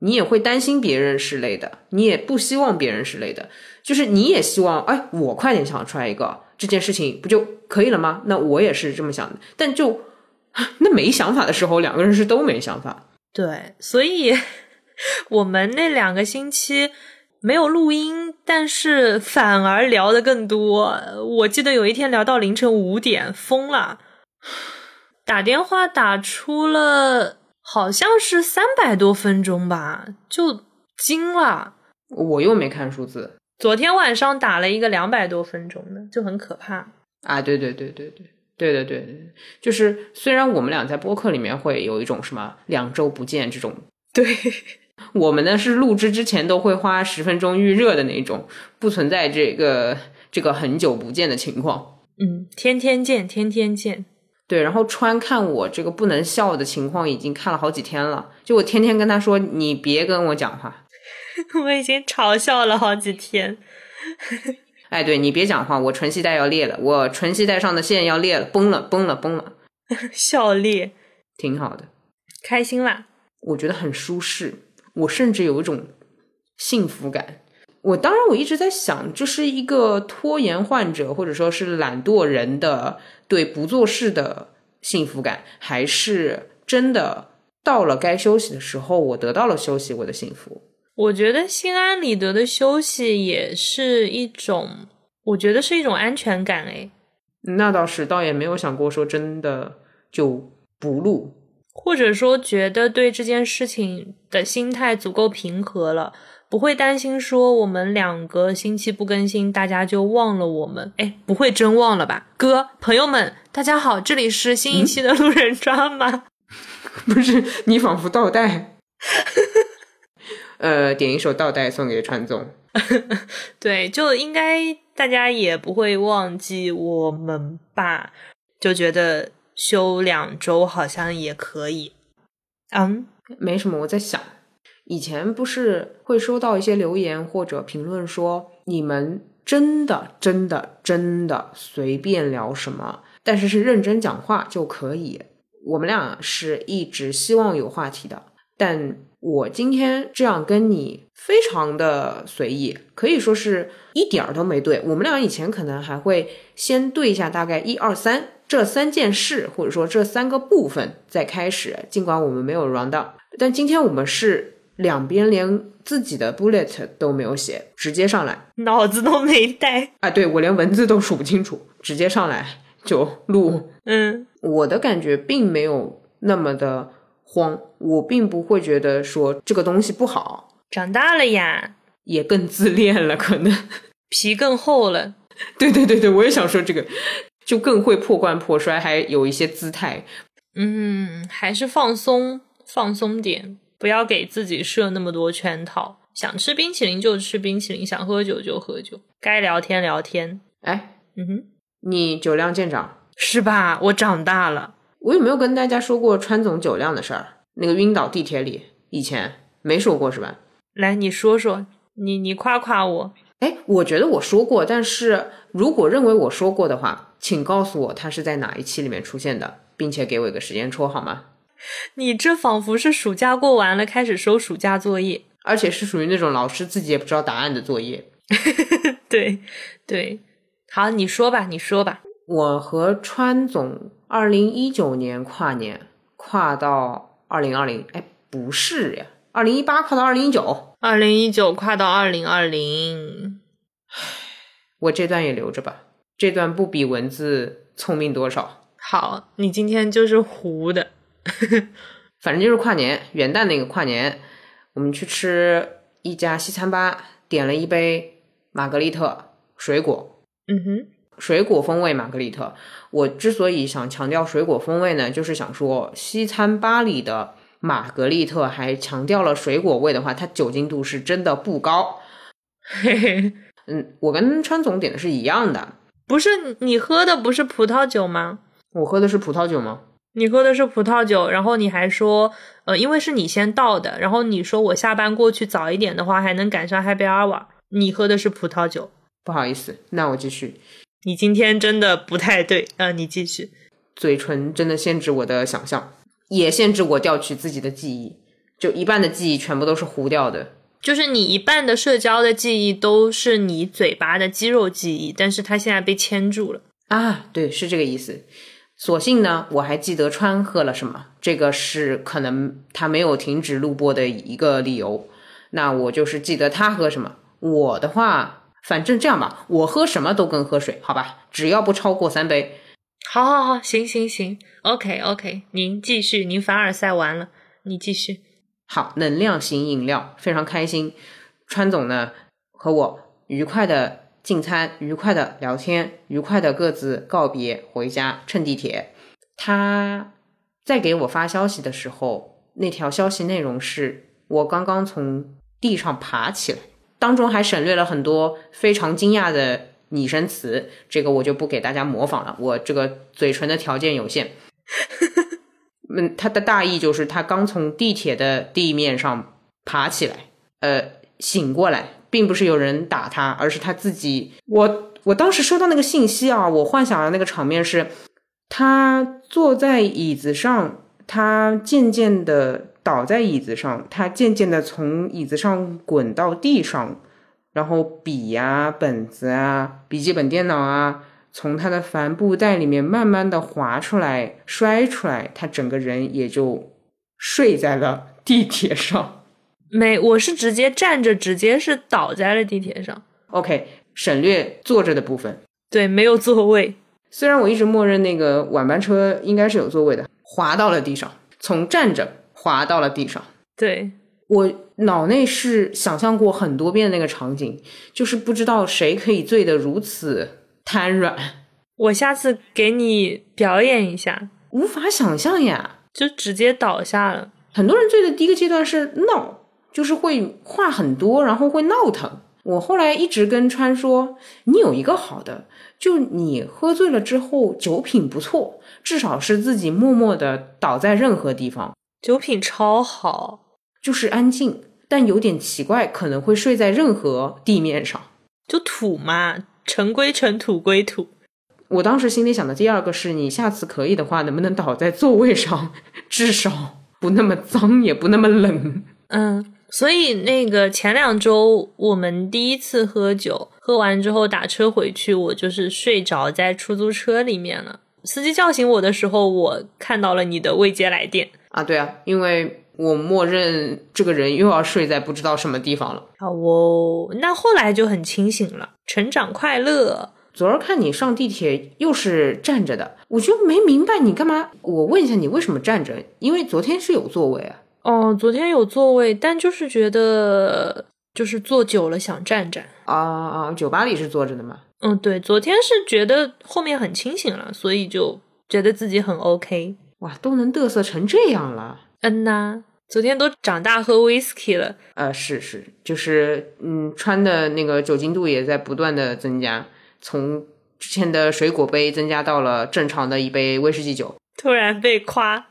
你也会担心别人是累的，你也不希望别人是累的，就是你也希望，哎，我快点想出来一个这件事情不就可以了吗？那我也是这么想的，但就那没想法的时候，两个人是都没想法。对，所以 我们那两个星期没有录音，但是反而聊的更多。我记得有一天聊到凌晨五点，疯了，打电话打出了。好像是三百多分钟吧就惊了。我又没看数字。昨天晚上打了一个两百多分钟的就很可怕。啊对对对对对对对对对就是虽然我们俩在播客里面会有一种什么两周不见这种 对。我们呢是录制之前都会花十分钟预热的那种不存在这个这个很久不见的情况。嗯天天见天天见。对，然后川看我这个不能笑的情况已经看了好几天了，就我天天跟他说你别跟我讲话，我已经嘲笑了好几天。哎，对你别讲话，我唇系带要裂了，我唇系带上的线要裂了，崩了，崩了，崩了，笑裂，挺好的，开心啦，我觉得很舒适，我甚至有一种幸福感。我当然我一直在想，这是一个拖延患者或者说是懒惰人的。对不做事的幸福感，还是真的到了该休息的时候，我得到了休息，我的幸福。我觉得心安理得的休息也是一种，我觉得是一种安全感。诶，那倒是，倒也没有想过说真的就不录，或者说觉得对这件事情的心态足够平和了。不会担心说我们两个星期不更新，大家就忘了我们。哎，不会真忘了吧？哥，朋友们，大家好，这里是新一期的路人抓吗？不是，你仿佛倒带。呃，点一首倒带送给川总。对，就应该大家也不会忘记我们吧？就觉得休两周好像也可以。嗯，没什么，我在想，以前不是会收到一些留言或者评论说，你们真的真的真的随便聊什么，但是是认真讲话就可以。我们俩是一直希望有话题的，但我今天这样跟你非常的随意，可以说是一点儿都没对。我们俩以前可能还会先对一下大概一二三这三件事，或者说这三个部分再开始。尽管我们没有 round up，但今天我们是两边连自己的 bullet 都没有写，直接上来，脑子都没带啊！对我连文字都数不清楚，直接上来就录。嗯，我的感觉并没有那么的。慌，我并不会觉得说这个东西不好。长大了呀，也更自恋了，可能皮更厚了。对对对对，我也想说这个，就更会破罐破摔，还有一些姿态。嗯，还是放松放松点，不要给自己设那么多圈套。想吃冰淇淋就吃冰淇淋，想喝酒就喝酒，该聊天聊天。哎，嗯哼，你酒量见长是吧？我长大了。我有没有跟大家说过川总酒量的事儿？那个晕倒地铁里，以前没说过是吧？来，你说说，你你夸夸我。哎，我觉得我说过，但是如果认为我说过的话，请告诉我他是在哪一期里面出现的，并且给我一个时间戳好吗？你这仿佛是暑假过完了，开始收暑假作业，而且是属于那种老师自己也不知道答案的作业。对对，好，你说吧，你说吧。我和川总。二零一九年跨年跨到二零二零，哎，不是呀，二零一八跨到二零一九，二零一九跨到二零二零，我这段也留着吧，这段不比文字聪明多少。好，你今天就是糊的，反正就是跨年元旦那个跨年，我们去吃一家西餐吧，点了一杯玛格丽特水果，嗯哼。水果风味玛格丽特，我之所以想强调水果风味呢，就是想说西餐吧里的玛格丽特还强调了水果味的话，它酒精度是真的不高。嘿嘿，嗯，我跟川总点的是一样的，不是你喝的不是葡萄酒吗？我喝的是葡萄酒吗？你喝的是葡萄酒，然后你还说，呃，因为是你先到的，然后你说我下班过去早一点的话，还能赶上 Happy Hour。你喝的是葡萄酒，不好意思，那我继续。你今天真的不太对啊！你继续，嘴唇真的限制我的想象，也限制我调取自己的记忆，就一半的记忆全部都是糊掉的。就是你一半的社交的记忆都是你嘴巴的肌肉记忆，但是它现在被牵住了啊！对，是这个意思。所幸呢，我还记得川喝了什么，这个是可能他没有停止录播的一个理由。那我就是记得他喝什么，我的话。反正这样吧，我喝什么都跟喝水，好吧，只要不超过三杯。好，好，好，行，行，行，OK，OK，您继续，您凡尔赛完了，你继续。好，能量型饮料，非常开心。川总呢和我愉快的进餐，愉快的聊天，愉快的各自告别回家，乘地铁。他在给我发消息的时候，那条消息内容是我刚刚从地上爬起来。当中还省略了很多非常惊讶的拟声词，这个我就不给大家模仿了，我这个嘴唇的条件有限。嗯，他的大意就是他刚从地铁的地面上爬起来，呃，醒过来，并不是有人打他，而是他自己。我我当时收到那个信息啊，我幻想的那个场面是，他坐在椅子上，他渐渐的。倒在椅子上，他渐渐的从椅子上滚到地上，然后笔呀、本子啊、笔记本电脑啊，从他的帆布袋里面慢慢的滑出来、摔出来，他整个人也就睡在了地铁上。没，我是直接站着，直接是倒在了地铁上。OK，省略坐着的部分。对，没有座位。虽然我一直默认那个晚班车应该是有座位的，滑到了地上，从站着。滑到了地上，对我脑内是想象过很多遍那个场景，就是不知道谁可以醉得如此瘫软。我下次给你表演一下，无法想象呀，就直接倒下了。很多人醉的第一个阶段是闹，就是会话很多，然后会闹腾。我后来一直跟川说，你有一个好的，就你喝醉了之后酒品不错，至少是自己默默的倒在任何地方，酒品超好，就是安静，但有点奇怪，可能会睡在任何地面上，就土嘛，尘归尘，土归土。我当时心里想的第二个是你下次可以的话，能不能倒在座位上，至少不那么脏，也不那么冷。嗯。所以那个前两周我们第一次喝酒，喝完之后打车回去，我就是睡着在出租车里面了。司机叫醒我的时候，我看到了你的未接来电啊，对啊，因为我默认这个人又要睡在不知道什么地方了。好哦，那后来就很清醒了，成长快乐。昨儿看你上地铁又是站着的，我就没明白你干嘛。我问一下你为什么站着？因为昨天是有座位啊。哦，昨天有座位，但就是觉得就是坐久了想站站啊啊！酒吧里是坐着的吗？嗯，对，昨天是觉得后面很清醒了，所以就觉得自己很 OK。哇，都能嘚瑟成这样了。嗯呐，昨天都长大喝 whisky 了。呃，是是，就是嗯，穿的那个酒精度也在不断的增加，从之前的水果杯增加到了正常的一杯威士忌酒。突然被夸，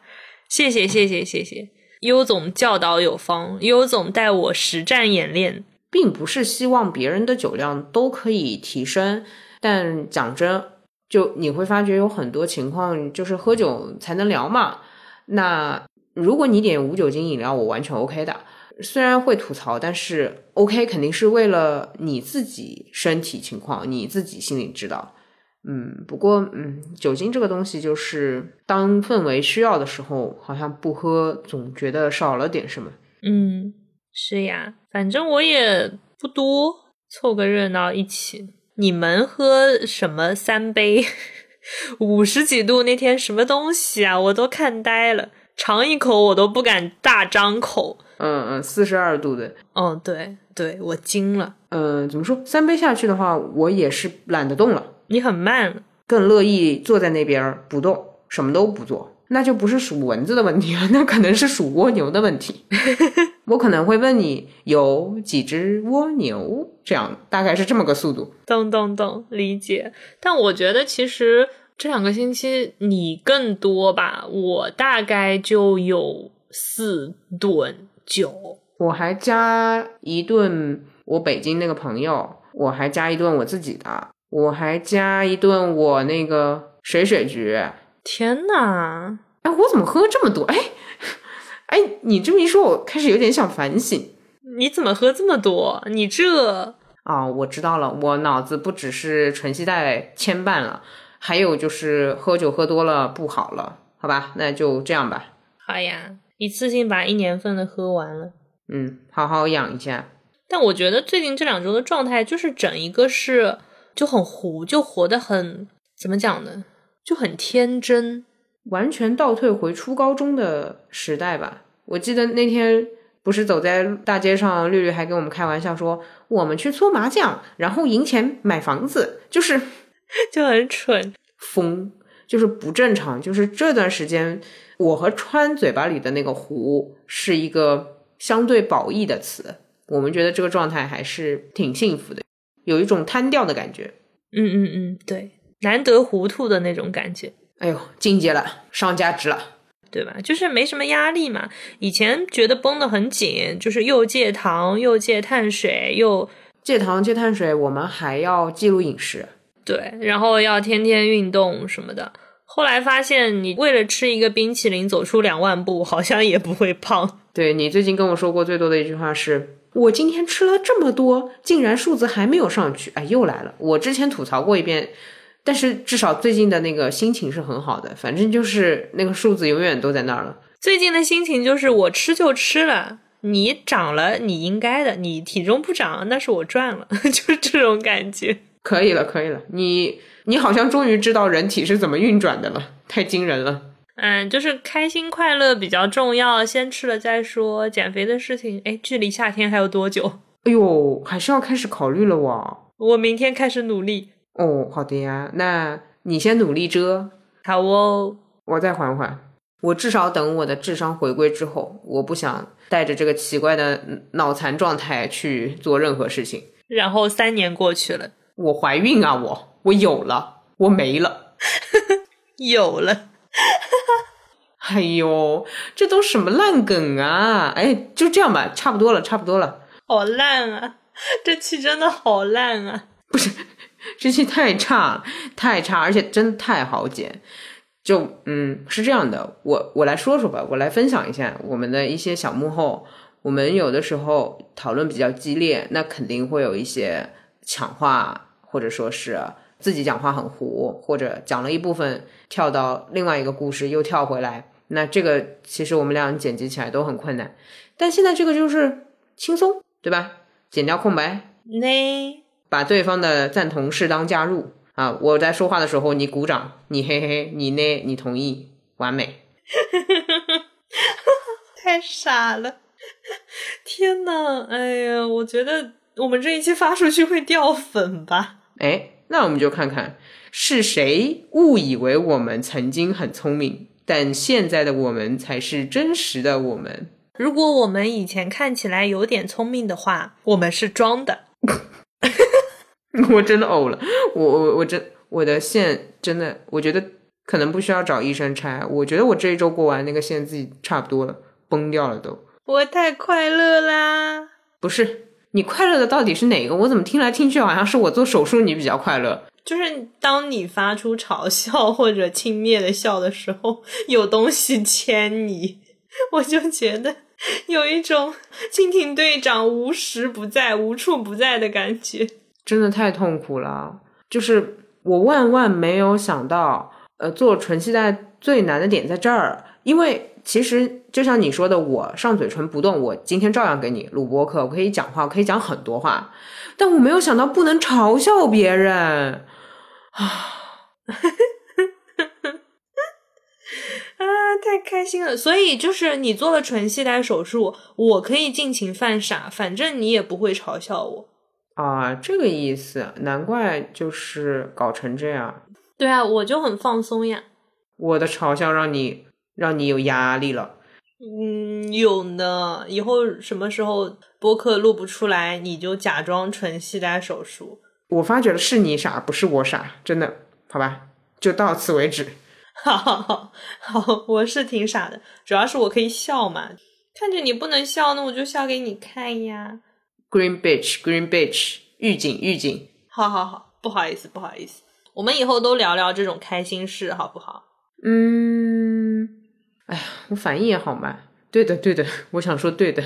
谢谢谢谢谢谢。优总教导有方，优总带我实战演练，并不是希望别人的酒量都可以提升，但讲真，就你会发觉有很多情况就是喝酒才能聊嘛。那如果你点无酒精饮料，我完全 OK 的，虽然会吐槽，但是 OK 肯定是为了你自己身体情况，你自己心里知道。嗯，不过嗯，酒精这个东西，就是当氛围需要的时候，好像不喝总觉得少了点什么。嗯，是呀，反正我也不多，凑个热闹一起。你们喝什么三杯？五十几度那天什么东西啊？我都看呆了，尝一口我都不敢大张口。嗯嗯，四十二度的。哦，对对，我惊了。嗯，怎么说？三杯下去的话，我也是懒得动了。你很慢，更乐意坐在那边不动，什么都不做，那就不是数蚊子的问题了，那可能是数蜗牛的问题。我可能会问你有几只蜗牛，这样大概是这么个速度。懂懂懂，理解。但我觉得其实这两个星期你更多吧，我大概就有四顿酒，我还加一顿我北京那个朋友，我还加一顿我自己的。我还加一顿我那个水水局，天呐！哎，我怎么喝这么多？哎，哎，你这么一说，我开始有点想反省。你怎么喝这么多？你这……啊，我知道了，我脑子不只是纯系带牵绊了，还有就是喝酒喝多了不好了。好吧，那就这样吧。好呀，一次性把一年份的喝完了。嗯，好好养一下。但我觉得最近这两周的状态，就是整一个是。就很糊，就活得很怎么讲呢？就很天真，完全倒退回初高中的时代吧。我记得那天不是走在大街上，绿绿还跟我们开玩笑说，我们去搓麻将，然后赢钱买房子，就是 就很蠢，疯，就是不正常。就是这段时间，我和川嘴巴里的那个糊是一个相对褒义的词，我们觉得这个状态还是挺幸福的。有一种瘫掉的感觉，嗯嗯嗯，对，难得糊涂的那种感觉。哎呦，境界了，上价值了，对吧？就是没什么压力嘛。以前觉得绷得很紧，就是又戒糖又戒碳水，又戒糖戒碳水，我们还要记录饮食，对，然后要天天运动什么的。后来发现，你为了吃一个冰淇淋走出两万步，好像也不会胖。对你最近跟我说过最多的一句话是。我今天吃了这么多，竟然数字还没有上去，哎，又来了。我之前吐槽过一遍，但是至少最近的那个心情是很好的，反正就是那个数字永远都在那儿了。最近的心情就是我吃就吃了，你长了你应该的，你体重不长那是我赚了，就是这种感觉。可以了，可以了，你你好像终于知道人体是怎么运转的了，太惊人了。嗯，就是开心快乐比较重要，先吃了再说。减肥的事情，哎，距离夏天还有多久？哎呦，还是要开始考虑了哇！我明天开始努力。哦，好的呀，那你先努力着。好哦，我再缓缓。我至少等我的智商回归之后，我不想带着这个奇怪的脑残状态去做任何事情。然后三年过去了，我怀孕啊！我我有了，我没了，有了。哎呦，这都什么烂梗啊！哎，就这样吧，差不多了，差不多了。好烂啊！这期真的好烂啊！不是，这期太差，太差，而且真的太好剪。就嗯，是这样的，我我来说说吧，我来分享一下我们的一些小幕后。我们有的时候讨论比较激烈，那肯定会有一些抢话，或者说是自己讲话很糊，或者讲了一部分跳到另外一个故事又跳回来。那这个其实我们俩剪辑起来都很困难，但现在这个就是轻松，对吧？剪掉空白，呢，把对方的赞同适当加入啊！我在说话的时候你鼓掌，你嘿嘿，你呢？你同意，完美。太傻了。天呐，哎呀，我觉得我们这一期发出去会掉粉吧？哎，那我们就看看是谁误以为我们曾经很聪明，但现在的我们才是真实的我们。如果我们以前看起来有点聪明的话，我们是装的。我真的呕了，我我我真我的线真的，我觉得可能不需要找医生拆。我觉得我这一周过完那个线自己差不多了，崩掉了都。我太快乐啦！不是你快乐的到底是哪个？我怎么听来听去好像是我做手术你比较快乐？就是当你发出嘲笑或者轻蔑的笑的时候，有东西牵你，我就觉得有一种蜻蜓队长无时不在、无处不在的感觉，真的太痛苦了。就是我万万没有想到，呃，做纯系带最难的点在这儿，因为。其实就像你说的，我上嘴唇不动，我今天照样给你录播课，我可以讲话，我可以讲很多话，但我没有想到不能嘲笑别人啊！啊，太开心了！所以就是你做了唇系带手术，我可以尽情犯傻，反正你也不会嘲笑我啊，这个意思，难怪就是搞成这样。对啊，我就很放松呀。我的嘲笑让你。让你有压力了，嗯，有呢。以后什么时候播客录不出来，你就假装纯系带手术。我发觉了，是你傻，不是我傻，真的，好吧，就到此为止。好好好，我是挺傻的，主要是我可以笑嘛。看着你不能笑，那我就笑给你看呀。Green Beach，Green Beach，预警预警。好好好，不好意思不好意思，我们以后都聊聊这种开心事，好不好？嗯。哎呀，我反应也好慢。对的，对的，我想说对的。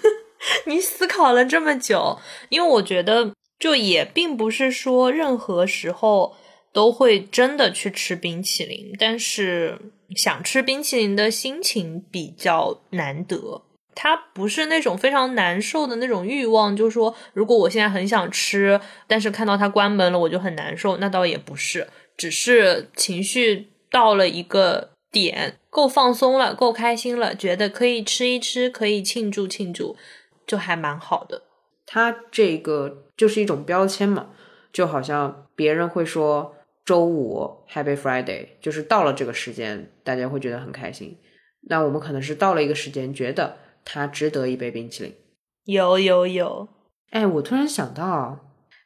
你思考了这么久，因为我觉得，就也并不是说任何时候都会真的去吃冰淇淋，但是想吃冰淇淋的心情比较难得。它不是那种非常难受的那种欲望，就是说，如果我现在很想吃，但是看到它关门了，我就很难受。那倒也不是，只是情绪到了一个。点够放松了，够开心了，觉得可以吃一吃，可以庆祝庆祝，就还蛮好的。它这个就是一种标签嘛，就好像别人会说周五 Happy Friday，就是到了这个时间，大家会觉得很开心。那我们可能是到了一个时间，觉得它值得一杯冰淇淋。有有有，哎，我突然想到，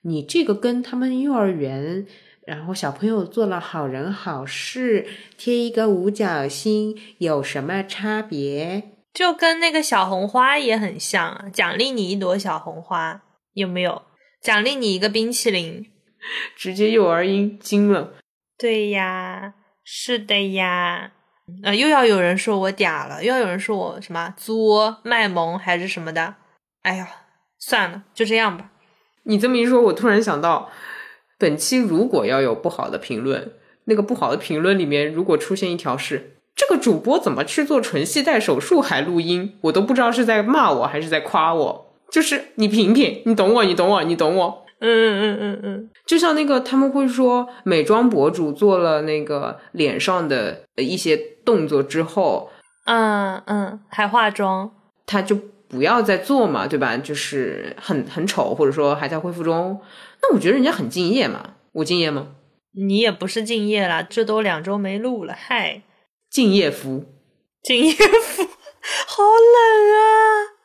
你这个跟他们幼儿园。然后小朋友做了好人好事，贴一个五角星，有什么差别？就跟那个小红花也很像啊，奖励你一朵小红花，有没有？奖励你一个冰淇淋，直接幼儿音惊了。对呀，是的呀。呃，又要有人说我嗲了，又要有人说我什么作卖萌还是什么的。哎呀，算了，就这样吧。你这么一说，我突然想到。本期如果要有不好的评论，那个不好的评论里面如果出现一条是这个主播怎么去做纯系带手术还录音，我都不知道是在骂我还是在夸我。就是你品品，你懂我，你懂我，你懂我。嗯嗯嗯嗯，就像那个他们会说美妆博主做了那个脸上的一些动作之后，嗯嗯，还化妆，他就不要再做嘛，对吧？就是很很丑，或者说还在恢复中。那我觉得人家很敬业嘛，我敬业吗？你也不是敬业啦，这都两周没录了，嗨。敬业福。敬业福，好冷啊！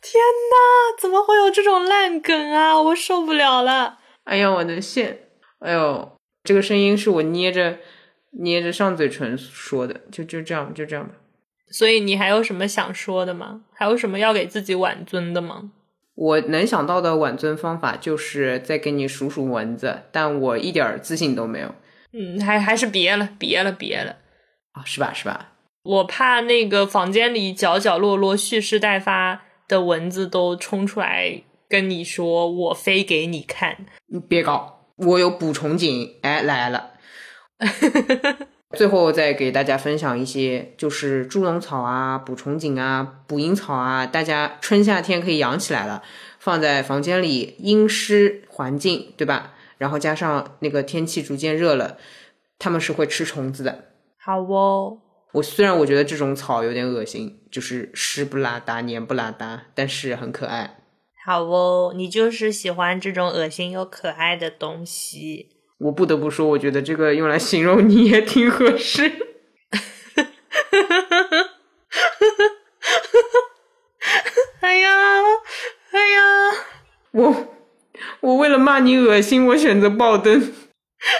天呐，怎么会有这种烂梗啊？我受不了了！哎呀，我的线！哎呦，这个声音是我捏着捏着上嘴唇说的，就就这样，就这样吧。所以你还有什么想说的吗？还有什么要给自己挽尊的吗？我能想到的挽尊方法就是再给你数数蚊子，但我一点自信都没有。嗯，还还是别了，别了，别了啊，是吧？是吧？我怕那个房间里角角落落蓄势待发的蚊子都冲出来跟你说，我飞给你看。你别搞，我有捕虫锦，哎，来了。最后再给大家分享一些，就是猪笼草啊、捕虫锦啊、捕蝇草啊，大家春夏天可以养起来了，放在房间里阴湿环境，对吧？然后加上那个天气逐渐热了，它们是会吃虫子的。好哦，我虽然我觉得这种草有点恶心，就是湿不拉达、黏不拉达，但是很可爱。好哦，你就是喜欢这种恶心又可爱的东西。我不得不说，我觉得这个用来形容你也挺合适。哎呀，哎呀，我我为了骂你恶心，我选择爆灯。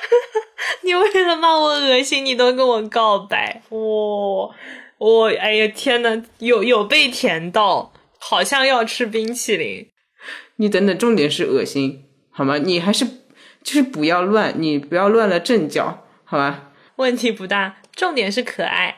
你为了骂我恶心，你都跟我告白，我我哎呀天呐，有有被甜到，好像要吃冰淇淋。你等等，重点是恶心，好吗？你还是。就是不要乱，你不要乱了阵脚，好吧？问题不大，重点是可爱。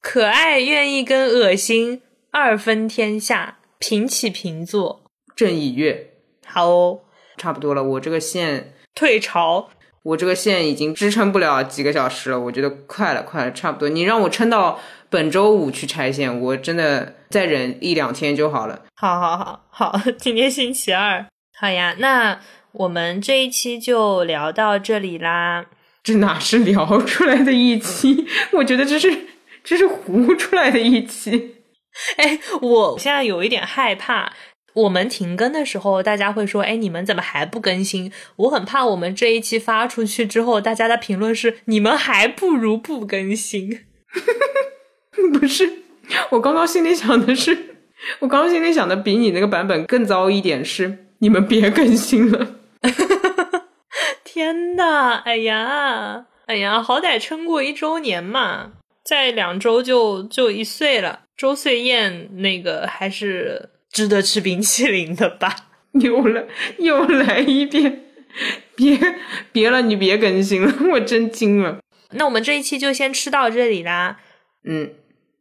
可爱愿意跟恶心二分天下，平起平坐。正以月，好哦，差不多了。我这个线退潮，我这个线已经支撑不了几个小时了。我觉得快了，快了，差不多。你让我撑到本周五去拆线，我真的再忍一两天就好了。好好好好，今天星期二。好呀，那我们这一期就聊到这里啦。这哪是聊出来的一期？我觉得这是这是糊出来的一期。哎，我现在有一点害怕，我们停更的时候，大家会说：“哎，你们怎么还不更新？”我很怕我们这一期发出去之后，大家的评论是：“你们还不如不更新。”不是，我刚刚心里想的是，我刚刚心里想的比你那个版本更糟一点是。你们别更新了！天呐，哎呀，哎呀，好歹撑过一周年嘛，再两周就就一岁了。周岁宴那个还是值得吃冰淇淋的吧？又了又来一遍，别别了，你别更新了，我真惊了。那我们这一期就先吃到这里啦。嗯。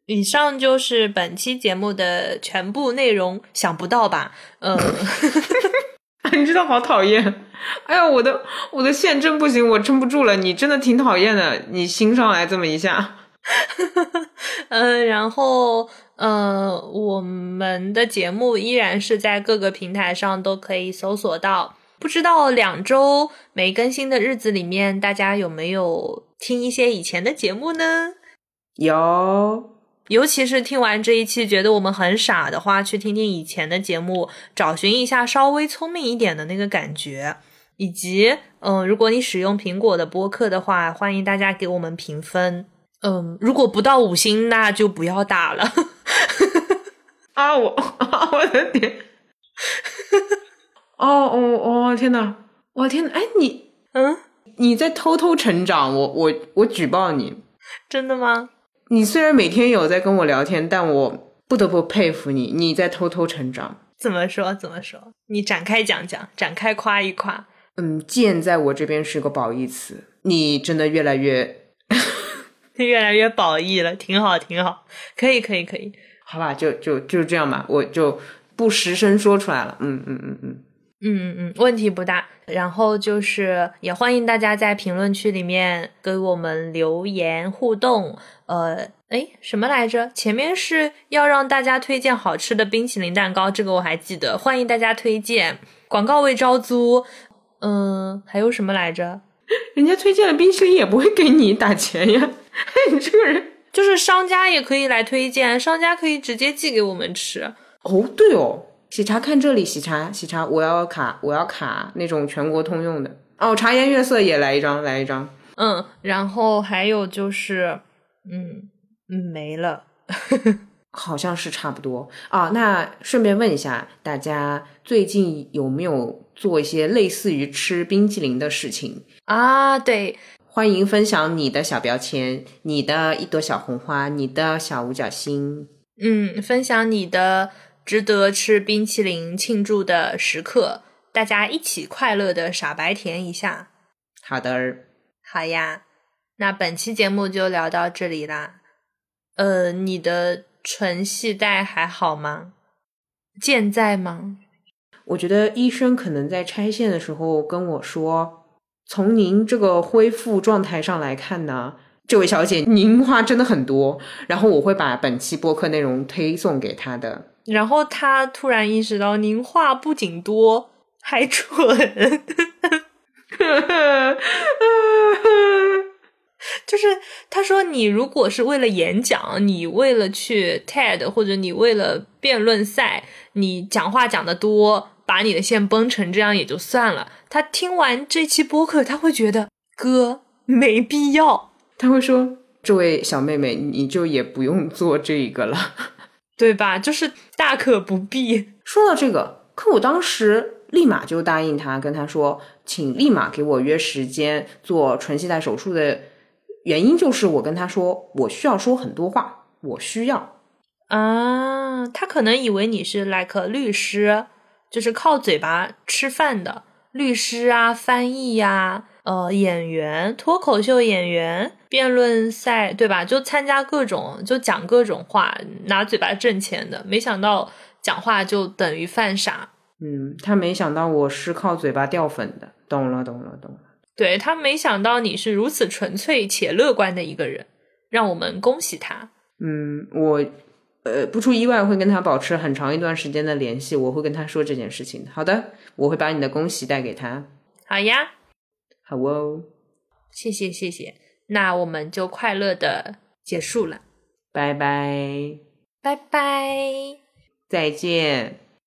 以上就是本期节目的全部内容，想不到吧？嗯，你知道好讨厌。哎呀，我的我的线真不行，我撑不住了。你真的挺讨厌的，你新上来这么一下。嗯，然后嗯，我们的节目依然是在各个平台上都可以搜索到。不知道两周没更新的日子里面，大家有没有听一些以前的节目呢？有。尤其是听完这一期觉得我们很傻的话，去听听以前的节目，找寻一下稍微聪明一点的那个感觉。以及，嗯，如果你使用苹果的播客的话，欢迎大家给我们评分。嗯，如果不到五星，那就不要打了。啊，我，我的天！哦哦哦，天呐，我天呐，哎，你，嗯，你在偷偷成长，我我我举报你，真的吗？你虽然每天有在跟我聊天，但我不得不佩服你，你在偷偷成长。怎么说？怎么说？你展开讲讲，展开夸一夸。嗯，贱在我这边是个褒义词，你真的越来越，越来越褒义了，挺好，挺好，可以，可以，可以，好吧，就就就这样吧，我就不实声说出来了。嗯嗯嗯嗯。嗯嗯嗯，问题不大。然后就是也欢迎大家在评论区里面给我们留言互动。呃，哎，什么来着？前面是要让大家推荐好吃的冰淇淋蛋糕，这个我还记得。欢迎大家推荐，广告位招租。嗯，还有什么来着？人家推荐了冰淇淋也不会给你打钱呀。你这个人，就是商家也可以来推荐，商家可以直接寄给我们吃。哦，对哦。喜茶看这里，喜茶喜茶，我要卡，我要卡那种全国通用的哦。茶颜悦色也来一张，来一张。嗯，然后还有就是，嗯嗯，没了。好像是差不多啊。那顺便问一下大家，最近有没有做一些类似于吃冰淇淋的事情？啊，对，欢迎分享你的小标签，你的一朵小红花，你的小五角星。嗯，分享你的值得吃冰淇淋庆祝的时刻，大家一起快乐的傻白甜一下。好的，好呀，那本期节目就聊到这里啦。呃，你的唇系带还好吗？健在吗？我觉得医生可能在拆线的时候跟我说，从您这个恢复状态上来看呢，这位小姐您话真的很多，然后我会把本期播客内容推送给她的。然后他突然意识到，您话不仅多，还蠢。就是他说，你如果是为了演讲，你为了去 TED，或者你为了辩论赛，你讲话讲得多，把你的线崩成这样也就算了。他听完这期播客，他会觉得哥没必要，他会说：“这位小妹妹，你就也不用做这个了，对吧？就是大可不必。”说到这个，可我当时立马就答应他，跟他说，请立马给我约时间做唇系带手术的原因就是我跟他说，我需要说很多话，我需要。啊，他可能以为你是 like 律师，就是靠嘴巴吃饭的律师啊、翻译呀、呃演员、脱口秀演员、辩论赛，对吧？就参加各种，就讲各种话，拿嘴巴挣钱的。没想到讲话就等于犯傻。嗯，他没想到我是靠嘴巴掉粉的，懂了，懂了，懂了。对他没想到你是如此纯粹且乐观的一个人，让我们恭喜他。嗯，我呃不出意外会跟他保持很长一段时间的联系，我会跟他说这件事情。好的，我会把你的恭喜带给他。好呀，好哦，谢谢谢谢，那我们就快乐的结束了，拜拜，拜拜。再见。